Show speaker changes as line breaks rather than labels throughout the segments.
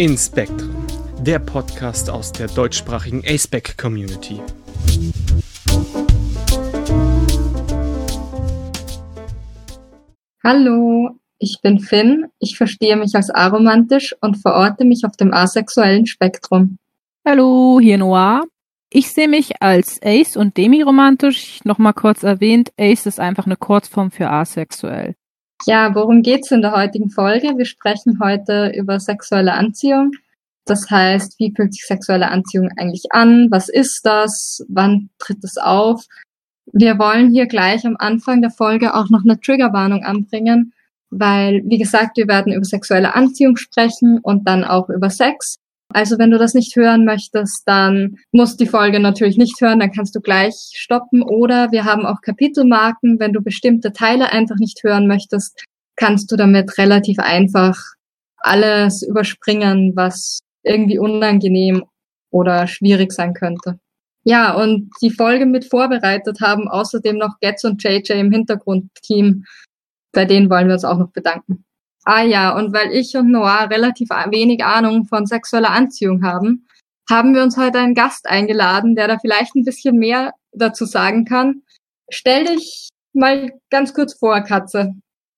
Inspektren, der Podcast aus der deutschsprachigen aceback Community.
Hallo, ich bin Finn, ich verstehe mich als aromantisch und verorte mich auf dem asexuellen Spektrum.
Hallo, hier Noir. Ich sehe mich als Ace und demiromantisch. Nochmal kurz erwähnt, Ace ist einfach eine Kurzform für asexuell.
Ja, worum geht's in der heutigen Folge? Wir sprechen heute über sexuelle Anziehung. Das heißt, wie fühlt sich sexuelle Anziehung eigentlich an? Was ist das? Wann tritt es auf? Wir wollen hier gleich am Anfang der Folge auch noch eine Triggerwarnung anbringen, weil, wie gesagt, wir werden über sexuelle Anziehung sprechen und dann auch über Sex. Also wenn du das nicht hören möchtest, dann musst die Folge natürlich nicht hören, dann kannst du gleich stoppen. Oder wir haben auch Kapitelmarken. Wenn du bestimmte Teile einfach nicht hören möchtest, kannst du damit relativ einfach alles überspringen, was irgendwie unangenehm oder schwierig sein könnte. Ja, und die Folge mit vorbereitet haben außerdem noch Getz und JJ im Hintergrundteam. Bei denen wollen wir uns auch noch bedanken. Ah ja, und weil ich und Noah relativ wenig Ahnung von sexueller Anziehung haben, haben wir uns heute einen Gast eingeladen, der da vielleicht ein bisschen mehr dazu sagen kann. Stell dich mal ganz kurz vor, Katze.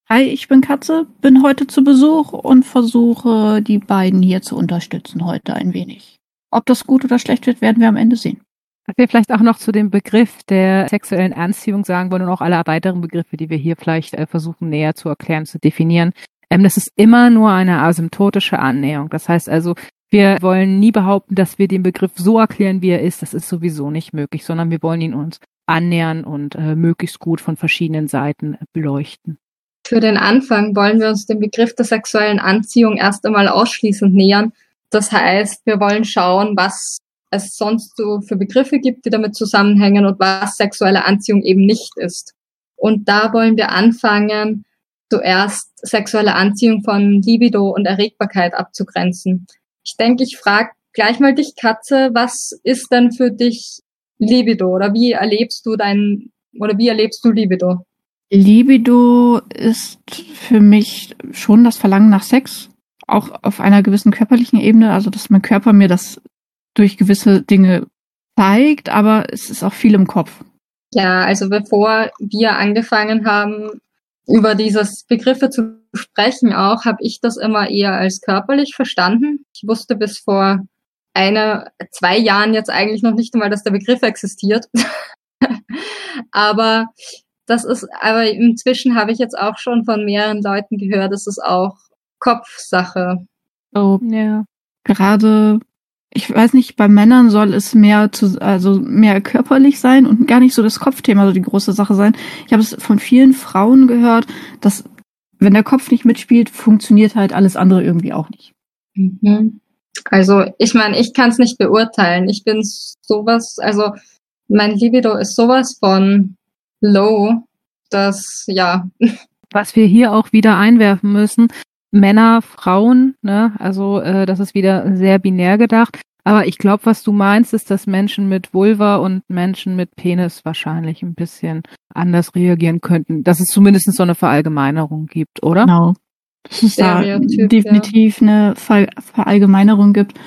Hi, ich bin Katze, bin heute zu Besuch und versuche, die beiden hier zu unterstützen heute ein wenig. Ob das gut oder schlecht wird, werden wir am Ende sehen.
Was wir vielleicht auch noch zu dem Begriff der sexuellen Anziehung sagen wollen und auch alle weiteren Begriffe, die wir hier vielleicht äh, versuchen näher zu erklären, zu definieren. Ähm, das ist immer nur eine asymptotische Annäherung. Das heißt also, wir wollen nie behaupten, dass wir den Begriff so erklären, wie er ist. Das ist sowieso nicht möglich, sondern wir wollen ihn uns annähern und äh, möglichst gut von verschiedenen Seiten beleuchten.
Für den Anfang wollen wir uns dem Begriff der sexuellen Anziehung erst einmal ausschließend nähern. Das heißt, wir wollen schauen, was es sonst so für Begriffe gibt, die damit zusammenhängen und was sexuelle Anziehung eben nicht ist. Und da wollen wir anfangen, zuerst sexuelle Anziehung von Libido und Erregbarkeit abzugrenzen. Ich denke, ich frage gleich mal dich, Katze, was ist denn für dich Libido oder wie erlebst du dein oder wie erlebst du Libido?
Libido ist für mich schon das Verlangen nach Sex, auch auf einer gewissen körperlichen Ebene, also dass mein Körper mir das durch gewisse Dinge zeigt, aber es ist auch viel im Kopf.
Ja, also bevor wir angefangen haben, über dieses Begriffe zu sprechen auch, habe ich das immer eher als körperlich verstanden. Ich wusste bis vor einer, zwei Jahren jetzt eigentlich noch nicht einmal, dass der Begriff existiert. aber das ist, aber inzwischen habe ich jetzt auch schon von mehreren Leuten gehört, das ist auch Kopfsache.
Oh, ja. Gerade ich weiß nicht, bei Männern soll es mehr zu, also mehr körperlich sein und gar nicht so das Kopfthema so die große Sache sein. Ich habe es von vielen Frauen gehört, dass wenn der Kopf nicht mitspielt, funktioniert halt alles andere irgendwie auch nicht.
Mhm. Also ich meine, ich kann es nicht beurteilen. Ich bin sowas, also mein Libido ist sowas von low, dass ja.
Was wir hier auch wieder einwerfen müssen, Männer, Frauen, ne? Also äh, das ist wieder sehr binär gedacht. Aber ich glaube, was du meinst, ist, dass Menschen mit Vulva und Menschen mit Penis wahrscheinlich ein bisschen anders reagieren könnten. Dass es zumindest so eine Verallgemeinerung gibt, oder?
Genau. Dass es da definitiv ja. eine Ver Verallgemeinerung gibt.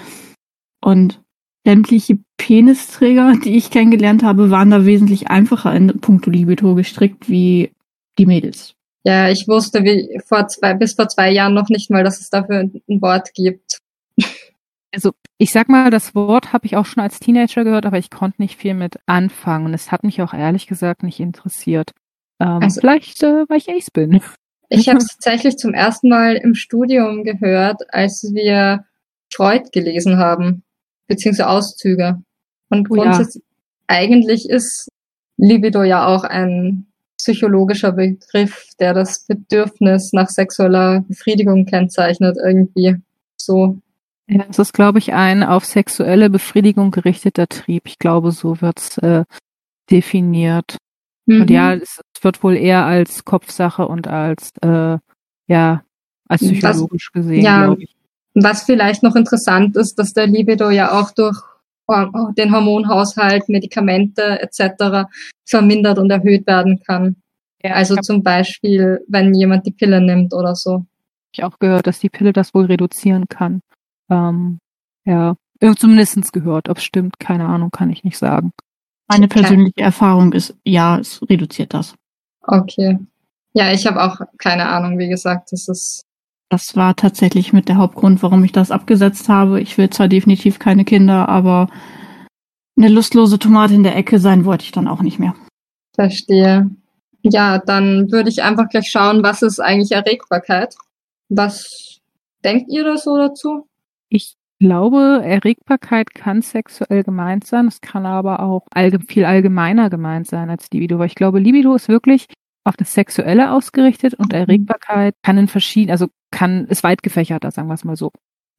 Und sämtliche Penisträger, die ich kennengelernt habe, waren da wesentlich einfacher in puncto Libido gestrickt wie die Mädels.
Ja, ich wusste wie vor zwei, bis vor zwei Jahren noch nicht mal, dass es dafür ein Wort gibt.
Also ich sag mal, das Wort habe ich auch schon als Teenager gehört, aber ich konnte nicht viel mit anfangen. Und es hat mich auch ehrlich gesagt nicht interessiert. Ähm, also, vielleicht, äh, weil ich Ace bin.
Ich habe es tatsächlich zum ersten Mal im Studium gehört, als wir Freud gelesen haben, beziehungsweise Auszüge. Und grundsätzlich, oh ja. eigentlich ist Libido ja auch ein psychologischer Begriff, der das Bedürfnis nach sexueller Befriedigung kennzeichnet, irgendwie so.
Ja, es ist, glaube ich, ein auf sexuelle Befriedigung gerichteter Trieb. Ich glaube, so wird's äh, definiert. Mhm. Und ja, es wird wohl eher als Kopfsache und als äh, ja als psychologisch was, gesehen. Ja,
was vielleicht noch interessant ist, dass der Libido ja auch durch den Hormonhaushalt, Medikamente etc. vermindert und erhöht werden kann. Ja, also zum Beispiel, wenn jemand die Pille nimmt oder so.
Ich auch gehört, dass die Pille das wohl reduzieren kann. Ähm, ja, zumindest gehört. Ob es stimmt, keine Ahnung, kann ich nicht sagen.
Meine persönliche Erfahrung ist, ja, es reduziert das.
Okay. Ja, ich habe auch keine Ahnung, wie gesagt, das ist.
Das war tatsächlich mit der Hauptgrund, warum ich das abgesetzt habe. Ich will zwar definitiv keine Kinder, aber eine lustlose Tomate in der Ecke sein wollte ich dann auch nicht mehr.
Verstehe. Ja, dann würde ich einfach gleich schauen, was ist eigentlich Erregbarkeit? Was denkt ihr da so dazu?
Ich glaube, Erregbarkeit kann sexuell gemeint sein. Es kann aber auch allge viel allgemeiner gemeint sein als Libido. Weil ich glaube, Libido ist wirklich auf das Sexuelle ausgerichtet und mhm. Erregbarkeit kann in verschiedenen, also kann, ist weit gefächerter, sagen wir es mal so.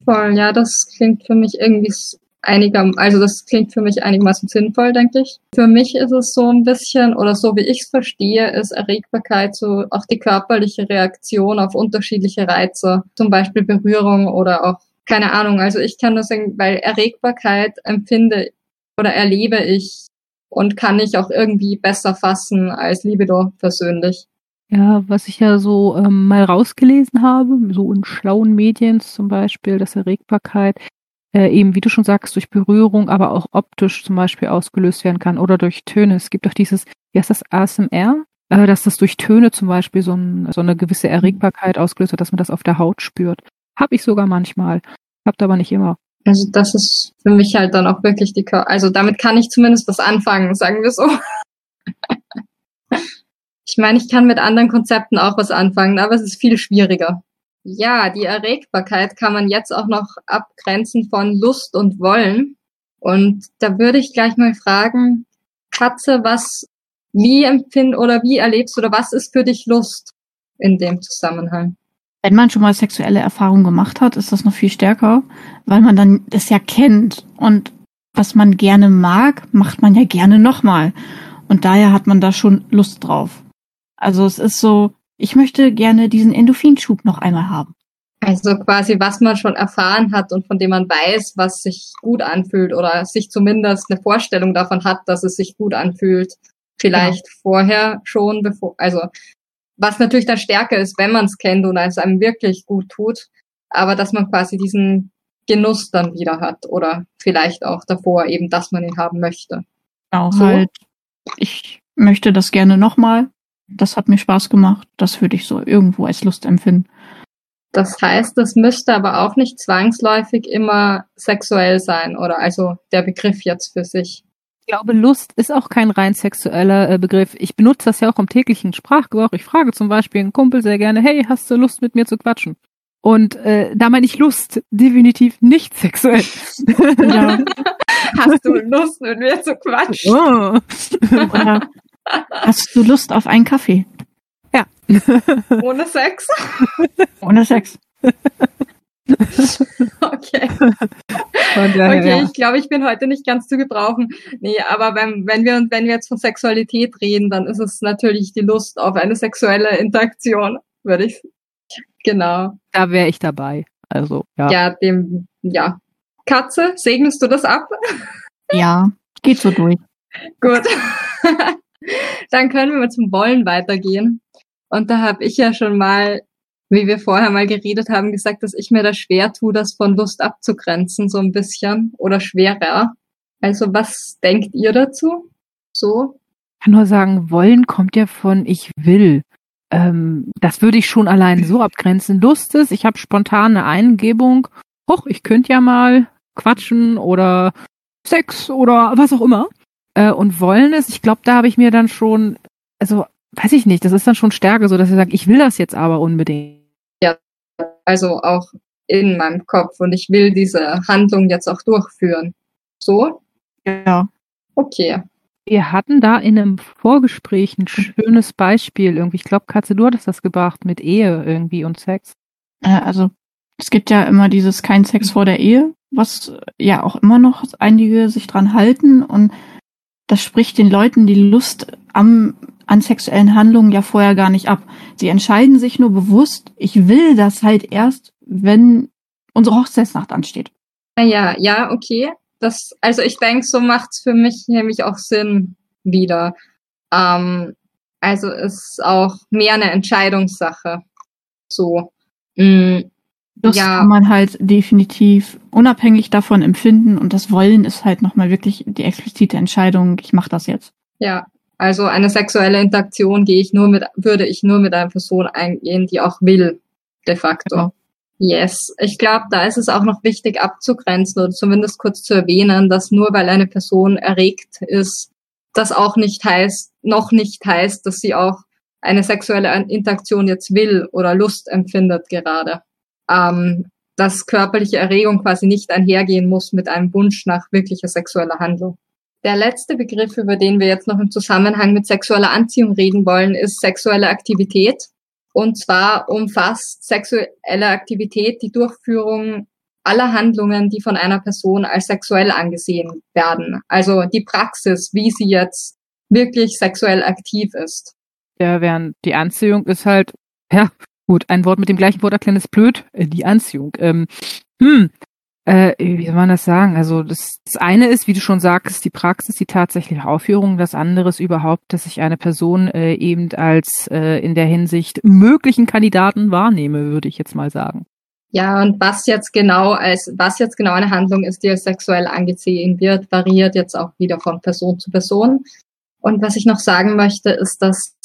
Voll, ja, das klingt für mich irgendwie einiger, also das klingt für mich einigermaßen sinnvoll, denke ich. Für mich ist es so ein bisschen, oder so wie ich es verstehe, ist Erregbarkeit so auch die körperliche Reaktion auf unterschiedliche Reize, zum Beispiel Berührung oder auch, keine Ahnung, also ich kann das sagen, weil Erregbarkeit empfinde oder erlebe ich und kann ich auch irgendwie besser fassen als Libido persönlich.
Ja, was ich ja so ähm, mal rausgelesen habe, so in schlauen Medien zum Beispiel, dass Erregbarkeit äh, eben, wie du schon sagst, durch Berührung, aber auch optisch zum Beispiel ausgelöst werden kann oder durch Töne. Es gibt auch dieses, wie heißt das, ASMR, äh, dass das durch Töne zum Beispiel so, ein, so eine gewisse Erregbarkeit ausgelöst wird, dass man das auf der Haut spürt. Hab ich sogar manchmal, habt aber nicht immer.
Also das ist für mich halt dann auch wirklich die, Kör also damit kann ich zumindest was anfangen, sagen wir so. ich meine, ich kann mit anderen Konzepten auch was anfangen, aber es ist viel schwieriger. Ja, die Erregbarkeit kann man jetzt auch noch abgrenzen von Lust und Wollen. Und da würde ich gleich mal fragen, Katze, was, wie empfind oder wie erlebst oder was ist für dich Lust in dem Zusammenhang?
Wenn man schon mal sexuelle Erfahrungen gemacht hat, ist das noch viel stärker, weil man dann das ja kennt und was man gerne mag, macht man ja gerne nochmal. Und daher hat man da schon Lust drauf. Also es ist so, ich möchte gerne diesen Endorphinschub noch einmal haben.
Also quasi, was man schon erfahren hat und von dem man weiß, was sich gut anfühlt oder sich zumindest eine Vorstellung davon hat, dass es sich gut anfühlt. Vielleicht genau. vorher schon, bevor, also was natürlich dann stärker ist, wenn man es kennt und es einem wirklich gut tut, aber dass man quasi diesen Genuss dann wieder hat oder vielleicht auch davor eben, dass man ihn haben möchte.
Genau, so. halt, ich möchte das gerne nochmal das hat mir Spaß gemacht. Das würde ich so irgendwo als Lust empfinden.
Das heißt, das müsste aber auch nicht zwangsläufig immer sexuell sein oder also der Begriff jetzt für sich.
Ich glaube, Lust ist auch kein rein sexueller äh, Begriff. Ich benutze das ja auch im täglichen Sprachgebrauch. Ich frage zum Beispiel einen Kumpel sehr gerne, hey, hast du Lust mit mir zu quatschen? Und äh, da meine ich Lust definitiv nicht sexuell. Ja.
Hast du Lust mit mir zu quatschen? Oh.
Oder Hast du Lust auf einen Kaffee?
Ja.
Ohne Sex?
Ohne Sex.
okay. okay, ich glaube, ich bin heute nicht ganz zu gebrauchen. Nee, aber wenn, wenn, wir, wenn wir jetzt von Sexualität reden, dann ist es natürlich die Lust auf eine sexuelle Interaktion, würde ich. Genau.
Da wäre ich dabei. Also, ja.
Ja, dem, ja. Katze, segnest du das ab?
Ja, geht so durch.
Gut. Dann können wir mal zum Wollen weitergehen. Und da habe ich ja schon mal, wie wir vorher mal geredet haben, gesagt, dass ich mir da schwer tue, das von Lust abzugrenzen, so ein bisschen oder schwerer. Also was denkt ihr dazu? So?
Ich kann nur sagen, wollen kommt ja von ich will. Ähm, das würde ich schon allein so abgrenzen. Lust ist, ich habe spontane Eingebung, hoch, ich könnte ja mal quatschen oder Sex oder was auch immer äh, und wollen es, ich glaube, da habe ich mir dann schon, also weiß ich nicht, das ist dann schon Stärke, so dass ich sage, ich will das jetzt aber unbedingt.
Ja, also auch in meinem Kopf und ich will diese Handlung jetzt auch durchführen. So?
Ja.
Okay.
Wir hatten da in einem Vorgespräch ein schönes Beispiel irgendwie. Ich glaube, Katze, du hattest das gebracht mit Ehe irgendwie und Sex.
Äh, also es gibt ja immer dieses kein Sex vor der Ehe, was ja auch immer noch einige sich dran halten und das spricht den Leuten die Lust am, an sexuellen Handlungen ja vorher gar nicht ab. Sie entscheiden sich nur bewusst, ich will das halt erst, wenn unsere Hochzeitsnacht ansteht.
Ja, ja, okay. Das, also ich denke, so macht's für mich nämlich auch Sinn wieder. Ähm, also ist auch mehr eine Entscheidungssache. So. Mm,
Das
Ja.
kann man halt definitiv unabhängig davon empfinden und das Wollen ist halt nochmal wirklich die explizite Entscheidung, ich mache das jetzt.
Ja, also eine sexuelle Interaktion gehe ich nur mit, würde ich nur mit einer Person eingehen, die auch will, de facto.
Genau.
Yes, ich glaube, da ist es auch noch wichtig abzugrenzen oder zumindest kurz zu erwähnen, dass nur weil eine Person erregt ist, das auch nicht heißt, noch nicht heißt, dass sie auch eine sexuelle Interaktion jetzt will oder Lust empfindet gerade. Ähm, dass körperliche Erregung quasi nicht einhergehen muss mit einem Wunsch nach wirklicher sexueller Handlung. Der letzte Begriff, über den wir jetzt noch im Zusammenhang mit sexueller Anziehung reden wollen, ist sexuelle Aktivität. Und zwar umfasst sexuelle Aktivität die Durchführung aller Handlungen, die von einer Person als sexuell angesehen werden. Also die Praxis, wie sie jetzt wirklich sexuell aktiv ist.
Ja, während die Anziehung ist halt, ja, gut, ein Wort mit dem gleichen Wort erklären ist blöd, äh, die Anziehung. Ähm, hm, äh, wie soll man das sagen? Also das, das eine ist, wie du schon sagst, die Praxis, die tatsächliche Aufführung. Das andere ist überhaupt, dass ich eine Person äh, eben als äh, in der Hinsicht möglichen Kandidaten wahrnehme, würde ich jetzt mal sagen.
Ja, und was jetzt genau als, was jetzt genau eine Handlung ist, die als sexuell angesehen wird, variiert jetzt auch wieder von Person zu Person. Und was ich noch sagen möchte, ist, dass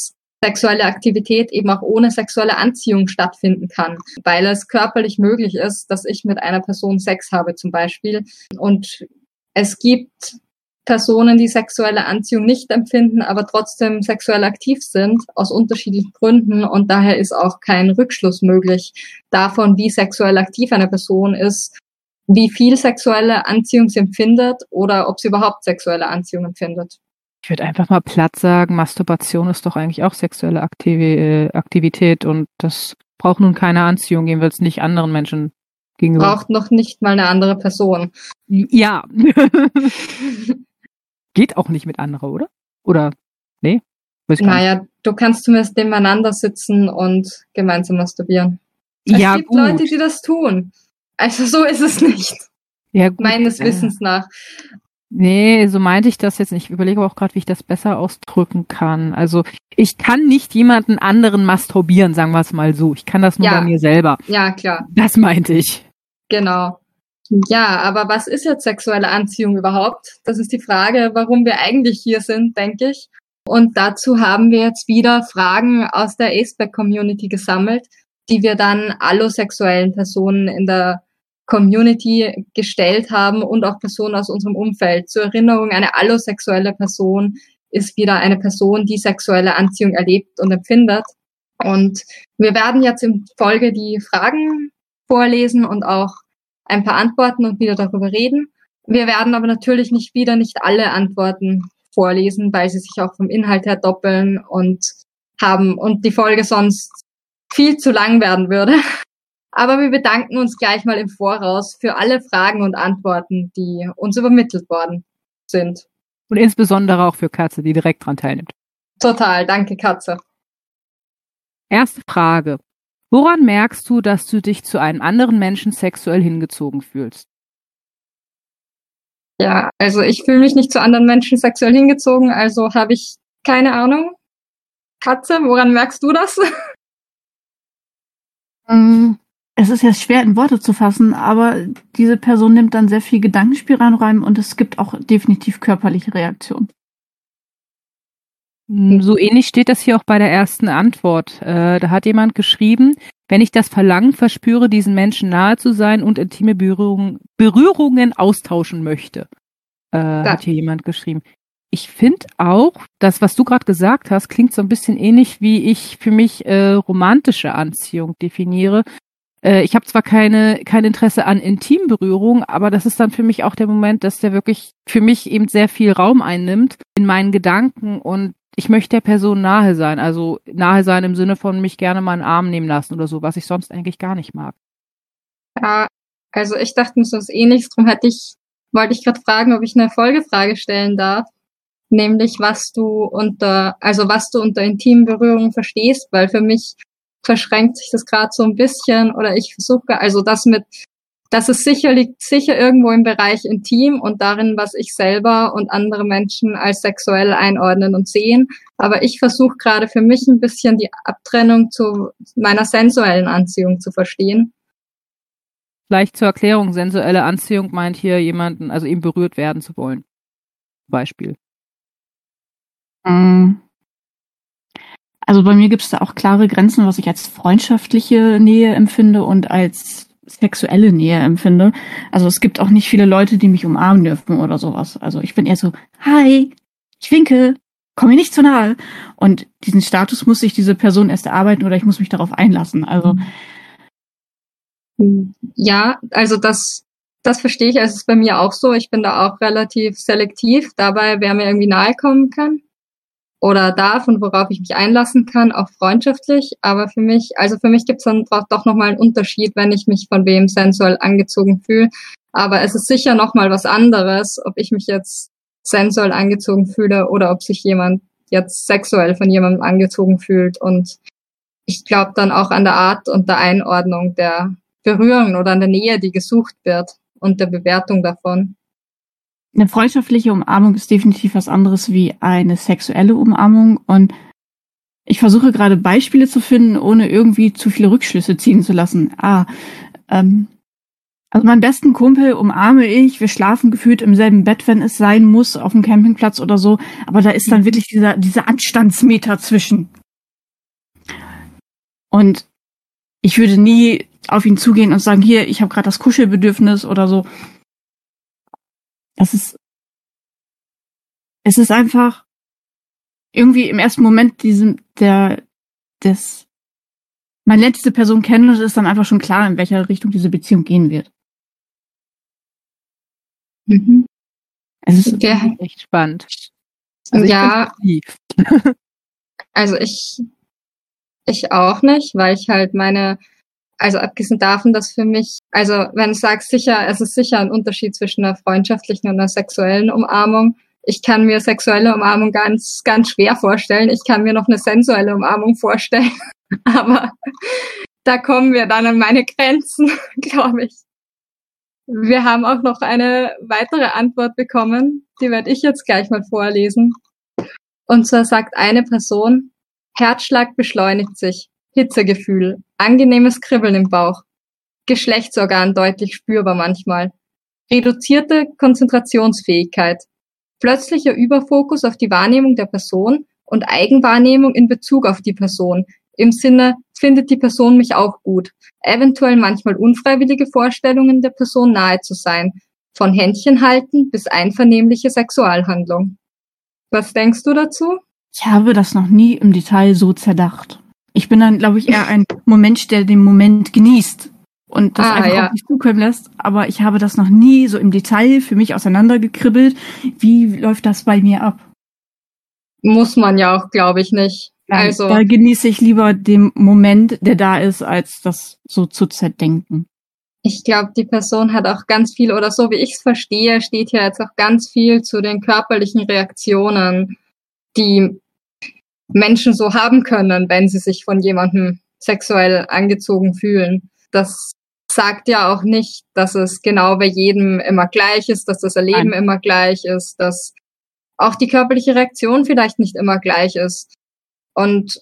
sexuelle Aktivität eben auch ohne sexuelle Anziehung stattfinden kann, weil es körperlich möglich ist, dass ich mit einer Person Sex habe zum Beispiel. Und es gibt Personen, die sexuelle Anziehung nicht empfinden, aber trotzdem sexuell aktiv sind, aus unterschiedlichen Gründen. Und daher ist auch kein Rückschluss möglich davon, wie sexuell aktiv eine Person ist, wie viel sexuelle Anziehung sie empfindet oder ob sie überhaupt sexuelle Anziehung empfindet.
Ich würde einfach mal platt sagen, Masturbation ist doch eigentlich auch sexuelle Aktivi äh, Aktivität und das braucht nun keine Anziehung, jedenfalls nicht anderen Menschen gegenüber.
Braucht noch nicht mal eine andere Person.
Ja. Geht auch nicht mit anderer, oder? Oder? Nee?
Naja, du kannst zumindest nebeneinander sitzen und gemeinsam masturbieren. Es
ja,
gibt
gut.
Leute, die das tun. Also so ist es nicht,
ja, gut.
meines
äh,
Wissens nach.
Nee, so meinte ich das jetzt nicht. Ich überlege aber auch gerade, wie ich das besser ausdrücken kann. Also ich kann nicht jemanden anderen masturbieren, sagen wir es mal so. Ich kann das nur
Ja.
bei mir selber.
Ja, klar,
Das meinte ich.
genau. Ja, aber was ist jetzt sexuelle Anziehung überhaupt? Das ist die Frage, warum wir eigentlich hier sind, denke ich. Und dazu haben wir jetzt wieder Fragen aus der Aceback-Community gesammelt, die wir dann allosexuellen Personen in der Community gestellt haben und auch Personen aus unserem Umfeld. Zur Erinnerung, eine allosexuelle Person ist wieder eine Person, die sexuelle Anziehung erlebt und empfindet. Und wir werden jetzt in Folge die Fragen vorlesen und auch ein paar Antworten und wieder darüber reden. Wir werden aber natürlich nicht wieder nicht alle Antworten vorlesen, weil sie sich auch vom Inhalt her doppeln und haben und die Folge sonst viel zu lang werden würde. Aber wir bedanken uns gleich mal im Voraus für alle Fragen und Antworten, die uns übermittelt worden sind.
Und insbesondere auch für Katze, die direkt dran teilnimmt.
Total, danke Katze.
Erste Frage. Woran merkst du, dass du dich zu einem anderen Menschen sexuell hingezogen fühlst?
Ja, also ich fühle mich nicht zu anderen Menschen sexuell hingezogen, also habe ich keine Ahnung. Katze, woran merkst du das?
Ähm, Es ist jetzt schwer in Worte zu fassen, aber diese Person nimmt dann sehr viel Gedankenspielraum rein und es gibt auch definitiv körperliche Reaktionen.
Hm, So ähnlich steht das hier auch bei der ersten Antwort. Äh, da hat jemand geschrieben, wenn ich das Verlangen verspüre, diesen Menschen nahe zu sein und intime Berührung, Berührungen austauschen möchte, äh, hat hier jemand geschrieben. Ich finde auch, das, was du gerade gesagt hast, klingt so ein bisschen ähnlich, wie ich für mich äh, romantische Anziehung definiere. Äh, ich habe zwar keine kein Interesse an Intimberührung, aber das ist dann für mich auch der Moment, dass der wirklich für mich eben sehr viel Raum einnimmt in meinen Gedanken und ich möchte der Person nahe sein. Also nahe sein im Sinne von mich gerne mal einen Arm nehmen lassen oder so, was ich sonst eigentlich gar nicht mag.
Ja, also ich dachte mir so was ähnliches, drum hätte ich, wollte ich gerade fragen, ob ich eine Folgefrage stellen darf. Nämlich, was du unter, also was du unter intimen Berührungen verstehst, weil für mich verschränkt sich das gerade so ein bisschen oder ich versuche, also das mit, das ist sicher, liegt sicher irgendwo im Bereich intim und darin, was ich selber und andere Menschen als sexuell einordnen und sehen. Aber ich versuche gerade für mich ein bisschen die Abtrennung zu meiner sensuellen Anziehung zu verstehen.
Vielleicht zur Erklärung, sensuelle Anziehung meint hier jemanden, also ihm berührt werden zu wollen. Beispiel.
Mm. Also bei mir gibt es da auch klare Grenzen, was ich als freundschaftliche Nähe empfinde und als sexuelle Nähe empfinde. Also es gibt auch nicht viele Leute, die mich umarmen dürfen oder sowas. Also ich bin eher so, hi, ich winke, komm mir nicht zu nahe. Und diesen Status muss sich diese Person erst erarbeiten oder ich muss mich darauf einlassen. Also
ja, also das, das verstehe ich. Also es ist bei mir auch so. Ich bin da auch relativ selektiv dabei, wer mir irgendwie nahe kommen kann oder darf und worauf ich mich einlassen kann, auch freundschaftlich. Aber für mich, also für mich gibt es dann doch nochmal einen Unterschied, wenn ich mich von wem sensuell angezogen fühle. Aber es ist sicher nochmal was anderes, ob ich mich jetzt sensuell angezogen fühle oder ob sich jemand jetzt sexuell von jemandem angezogen fühlt. Und ich glaube dann auch an der Art und der Einordnung der Berührung oder an der Nähe, die gesucht wird und der Bewertung davon.
Eine freundschaftliche Umarmung ist definitiv was anderes wie eine sexuelle Umarmung. Und ich versuche gerade Beispiele zu finden, ohne irgendwie zu viele Rückschlüsse ziehen zu lassen. Ah, ähm, also meinen besten Kumpel umarme ich, wir schlafen gefühlt im selben Bett, wenn es sein muss, auf dem Campingplatz oder so, aber da ist dann wirklich dieser, dieser Anstandsmeter zwischen. Und ich würde nie auf ihn zugehen und sagen, hier, ich habe gerade das Kuschelbedürfnis oder so das ist, es ist einfach irgendwie im ersten Moment diesem, der, des, man lernt diese Person kennen und es ist dann einfach schon klar, in welcher Richtung diese Beziehung gehen wird.
Mhm. Es ist ja. echt spannend.
Also ja. also ich, ich auch nicht, weil ich halt meine also abgesehen davon, dass für mich, also wenn ich sage sicher, es ist sicher ein Unterschied zwischen einer freundschaftlichen und einer sexuellen Umarmung. Ich kann mir sexuelle Umarmung ganz, ganz schwer vorstellen. Ich kann mir noch eine sensuelle Umarmung vorstellen. Aber da kommen wir dann an meine Grenzen, glaube ich. Wir haben auch noch eine weitere Antwort bekommen. Die werde ich jetzt gleich mal vorlesen. Und zwar sagt eine Person, Herzschlag beschleunigt sich. Hitzegefühl, angenehmes Kribbeln im Bauch, Geschlechtsorgan deutlich spürbar manchmal, reduzierte Konzentrationsfähigkeit, plötzlicher Überfokus auf die Wahrnehmung der Person und Eigenwahrnehmung in Bezug auf die Person, im Sinne, findet die Person mich auch gut, eventuell manchmal unfreiwillige Vorstellungen der Person nahe zu sein, von Händchen halten bis einvernehmliche Sexualhandlung. Was denkst du dazu?
Ich habe das noch nie im Detail so zerdacht. Ich bin dann, glaube ich, eher ein Moment, der den Moment genießt und das ah, einfach ja. auf mich zukommen lässt. Aber ich habe das noch nie so im Detail für mich auseinandergekribbelt. Wie läuft das bei mir ab?
Muss man ja auch, glaube ich, nicht.
Nein, also da genieße ich lieber den Moment, der da ist, als das so zu zerdenken.
Ich glaube, die Person hat auch ganz viel, oder so wie ich es verstehe, steht hier jetzt auch ganz viel zu den körperlichen Reaktionen, die Menschen so haben können, wenn sie sich von jemandem sexuell angezogen fühlen. Das sagt ja auch nicht, dass es genau bei jedem immer gleich ist, dass das Erleben Nein. immer gleich ist, dass auch die körperliche Reaktion vielleicht nicht immer gleich ist. Und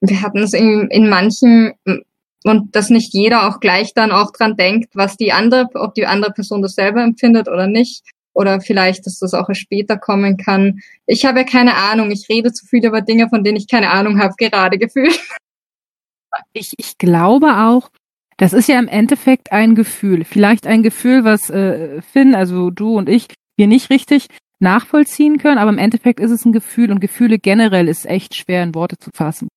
wir hatten es in, in manchen und dass nicht jeder auch gleich dann auch dran denkt, was die andere, ob die andere Person das selber empfindet oder nicht oder vielleicht, dass das auch erst später kommen kann. Ich habe ja keine Ahnung. Ich rede zu viel über Dinge, von denen ich keine Ahnung habe, gerade gefühlt.
Ich, ich glaube auch, das ist ja im Endeffekt ein Gefühl. Vielleicht ein Gefühl, was äh, Finn, also du und ich, wir nicht richtig nachvollziehen können, aber im Endeffekt ist es ein Gefühl und Gefühle generell ist echt schwer in Worte zu fassen.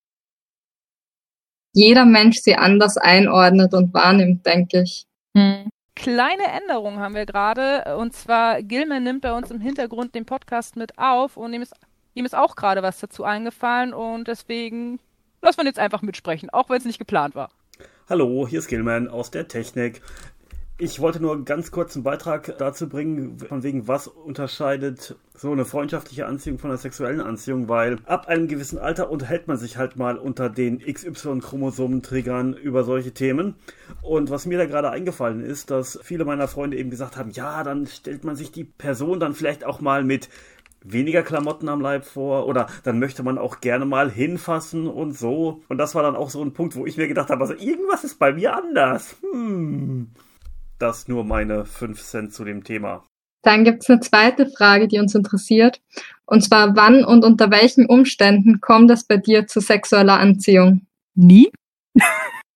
Jeder Mensch sie anders einordnet und wahrnimmt, denke ich.
Hm kleine Änderung haben wir gerade. Und zwar, Gilman nimmt bei uns im Hintergrund den Podcast mit auf und ihm ist, ihm ist auch gerade was dazu eingefallen und deswegen lassen wir ihn jetzt einfach mitsprechen, auch wenn es nicht geplant war.
Hallo, hier ist Gilman aus der Technik. Ich wollte nur ganz kurz einen Beitrag dazu bringen, von wegen, was unterscheidet so eine freundschaftliche Anziehung von einer sexuellen Anziehung, weil ab einem gewissen Alter unterhält man sich halt mal unter den XY-Chromosomen-Triggern über solche Themen. Und was mir da gerade eingefallen ist, dass viele meiner Freunde eben gesagt haben, ja, dann stellt man sich die Person dann vielleicht auch mal mit weniger Klamotten am Leib vor oder dann möchte man auch gerne mal hinfassen und so. Und das war dann auch so ein Punkt, wo ich mir gedacht habe, also irgendwas ist bei mir anders. Hm. Das nur meine 5 Cent zu dem Thema.
Dann gibt's eine zweite Frage, die uns interessiert. Und zwar, wann und unter welchen Umständen kommt es bei dir zu sexueller Anziehung?
Nie?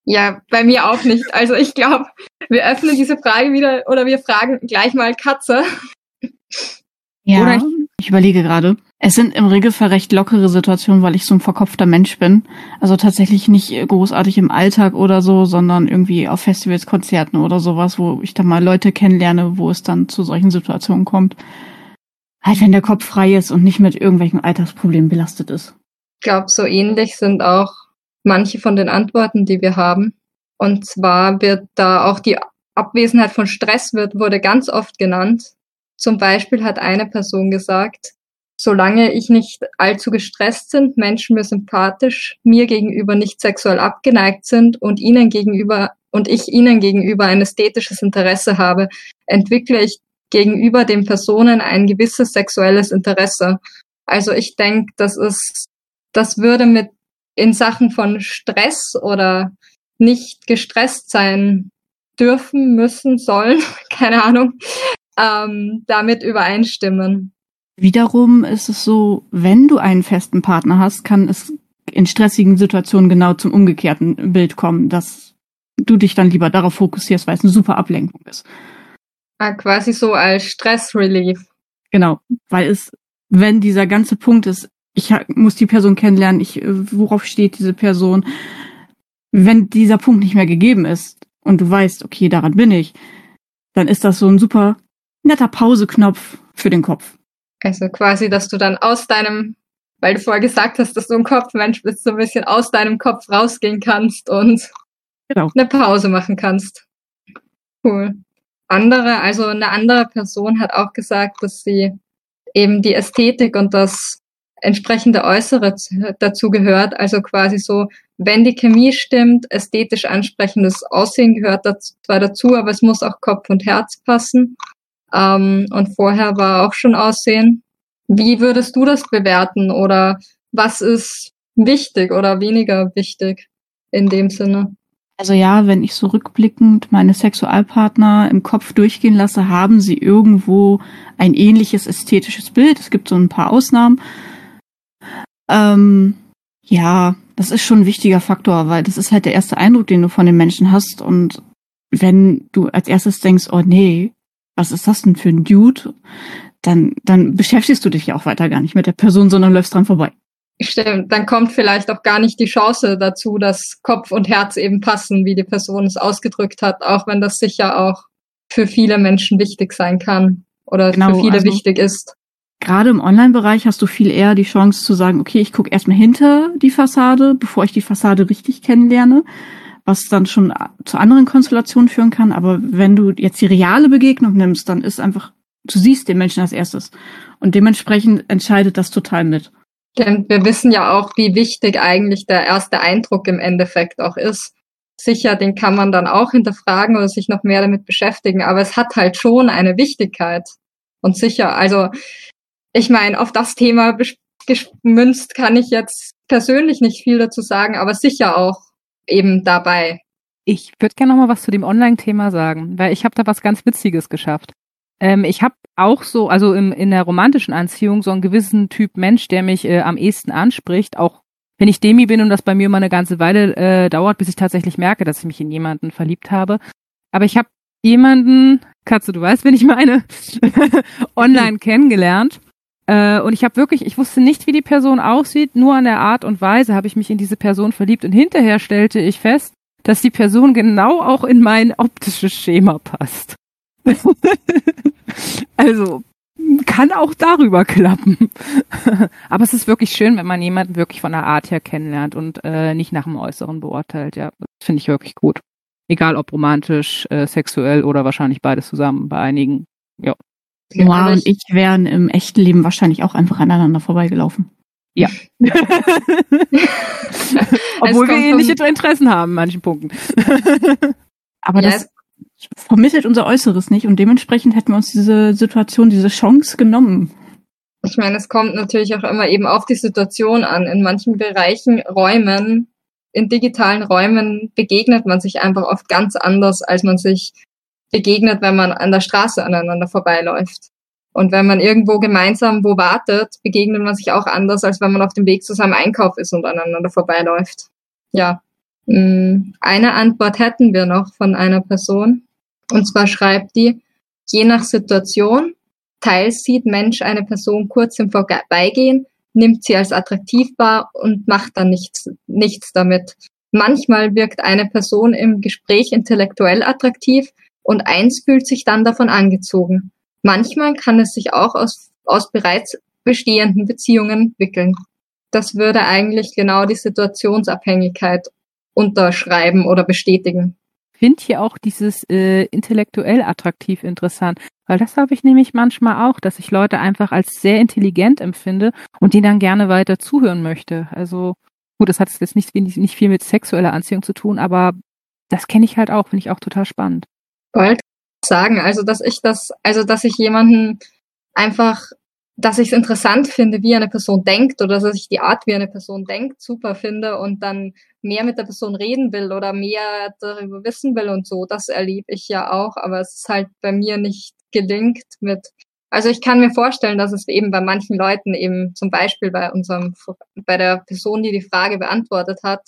Ja, bei mir auch nicht. Also ich glaube, wir öffnen diese Frage wieder oder wir fragen gleich mal Katze.
Ja,
Oder ich-
ich überlege gerade. Es sind im Regelfall recht lockere Situationen, weil ich so ein verkopfter Mensch bin. Also tatsächlich nicht großartig im Alltag oder so, sondern irgendwie auf Festivals, Konzerten oder sowas, wo ich dann mal Leute kennenlerne, wo es dann zu solchen Situationen kommt. Halt, wenn der Kopf frei ist und nicht mit irgendwelchen Alltagsproblemen belastet ist.
Ich glaube, so ähnlich sind auch manche von den Antworten, die wir haben. Und zwar wird da auch die Abwesenheit von Stress wird, wurde ganz oft genannt. Zum Beispiel hat eine Person gesagt, solange ich nicht allzu gestresst sind, Menschen mir sympathisch, mir gegenüber nicht sexuell abgeneigt sind und ihnen gegenüber und ich ihnen gegenüber ein ästhetisches Interesse habe, entwickle ich gegenüber den Personen ein gewisses sexuelles Interesse. Also ich denke, das ist, das würde mit in Sachen von Stress oder nicht gestresst sein dürfen, müssen, sollen, keine Ahnung, ähm, damit übereinstimmen.
Wiederum ist es so, wenn du einen festen Partner hast, kann es in stressigen Situationen genau zum umgekehrten Bild kommen, dass du dich dann lieber darauf fokussierst, weil es eine super Ablenkung ist.
Ah, quasi so als Stressrelief.
Genau, weil es, wenn dieser ganze Punkt ist, ich muss die Person kennenlernen, ich, äh, worauf steht diese Person, wenn dieser Punkt nicht mehr gegeben ist und du weißt, okay, daran bin ich, dann ist das so ein super netter Pauseknopf für den Kopf.
Also quasi, dass du dann aus deinem, weil du vorher gesagt hast, dass du ein Kopfmensch bist, so ein bisschen aus deinem Kopf rausgehen kannst und
Genau.
eine Pause machen kannst. Cool. Andere, also eine andere Person hat auch gesagt, dass sie eben die Ästhetik und das entsprechende Äußere dazu gehört. Also quasi so, wenn die Chemie stimmt, ästhetisch ansprechendes Aussehen gehört dazu, zwar dazu, aber es muss auch Kopf und Herz passen. Ähm, und vorher war auch schon Aussehen. Wie würdest du das bewerten oder was ist wichtig oder weniger wichtig in dem Sinne?
Also ja, wenn ich so rückblickend meine Sexualpartner im Kopf durchgehen lasse, haben sie irgendwo ein ähnliches ästhetisches Bild. Es gibt so ein paar Ausnahmen. Ähm, ja, das ist schon ein wichtiger Faktor, weil das ist halt der erste Eindruck, den du von den Menschen hast. Und wenn du als erstes denkst, oh nee, was ist das denn für ein Dude, dann, dann beschäftigst du dich ja auch weiter gar nicht mit der Person, sondern läufst dran vorbei.
Stimmt, dann kommt vielleicht auch gar nicht die Chance dazu, dass Kopf und Herz eben passen, wie die Person es ausgedrückt hat, auch wenn das sicher auch für viele Menschen wichtig sein kann oder
Genau,
für viele
also-
wichtig ist.
Gerade im Online-Bereich hast du viel eher die Chance zu sagen, okay, ich gucke erstmal hinter die Fassade, bevor ich die Fassade richtig kennenlerne, was dann schon zu anderen Konstellationen führen kann. Aber wenn du jetzt die reale Begegnung nimmst, dann ist einfach, du siehst den Menschen als erstes. Und dementsprechend entscheidet das total mit.
Denn wir wissen ja auch, wie wichtig eigentlich der erste Eindruck im Endeffekt auch ist. Sicher, den kann man dann auch hinterfragen oder sich noch mehr damit beschäftigen, aber es hat halt schon eine Wichtigkeit. Und sicher, also ich meine, auf das Thema gemünzt kann ich jetzt persönlich nicht viel dazu sagen, aber sicher auch eben dabei.
Ich würde gerne noch mal was zu dem Online-Thema sagen, weil ich habe da was ganz Witziges geschafft. Ähm, ich habe auch so, also im, in der romantischen Anziehung so einen gewissen Typ Mensch, der mich äh, am ehesten anspricht, auch wenn ich Demi bin und das bei mir mal eine ganze Weile äh, dauert, bis ich tatsächlich merke, dass ich mich in jemanden verliebt habe. Aber ich habe jemanden, Katze, du weißt, wen ich meine, online kennengelernt. Äh, und ich habe wirklich, ich wusste nicht, wie die Person aussieht, nur an der Art und Weise habe ich mich in diese Person verliebt. Und hinterher stellte ich fest, dass die Person genau auch in mein optisches Schema passt. also kann auch darüber klappen. Aber es ist wirklich schön, wenn man jemanden wirklich von der Art her kennenlernt und äh, nicht nach dem Äußeren beurteilt. Ja, das finde ich wirklich gut. Egal ob romantisch, äh, sexuell oder wahrscheinlich beides zusammen bei einigen.
Noah
Aber
und ich wären im echten Leben wahrscheinlich auch einfach aneinander vorbeigelaufen.
Obwohl wir ähnliche Interessen haben in manchen Punkten.
Aber
Ja,
das vermittelt unser Äußeres nicht und dementsprechend hätten wir uns diese Situation, diese Chance genommen.
Ich meine, es kommt natürlich auch immer eben auf die Situation an. In manchen Bereichen, Räumen, in digitalen Räumen begegnet man sich einfach oft ganz anders, als man sich begegnet, wenn man an der Straße aneinander vorbeiläuft. Und wenn man irgendwo gemeinsam wo wartet, begegnet man sich auch anders, als wenn man auf dem Weg zu seinem Einkauf ist und aneinander vorbeiläuft. Ja. Mm, eine Antwort hätten wir noch von einer Person. Und zwar schreibt die, je nach Situation, teils sieht Mensch eine Person kurz im Vorbeigehen, nimmt sie als attraktiv wahr und macht dann nichts, nichts damit. Manchmal wirkt eine Person im Gespräch intellektuell attraktiv und eins fühlt sich dann davon angezogen. Manchmal kann es sich auch aus, aus bereits bestehenden Beziehungen entwickeln. Das würde eigentlich genau die Situationsabhängigkeit unterschreiben oder bestätigen.
Ich finde hier auch dieses äh, intellektuell attraktiv interessant, weil das habe ich nämlich manchmal auch, dass ich Leute einfach als sehr intelligent empfinde und die dann gerne weiter zuhören möchte. Also gut, das hat jetzt nicht, nicht viel mit sexueller Anziehung zu tun, aber das kenne ich halt auch, finde ich auch total spannend.
Bald sagen, also dass ich das, also dass ich jemanden einfach dass ich es interessant finde, wie eine Person denkt oder dass ich die Art, wie eine Person denkt, super finde und dann mehr mit der Person reden will oder mehr darüber wissen will und so. Das erlebe ich ja auch, aber es ist halt bei mir nicht gelingt mit. Also ich kann mir vorstellen, dass es eben bei manchen Leuten eben zum Beispiel bei unserem, bei der Person, die die Frage beantwortet hat,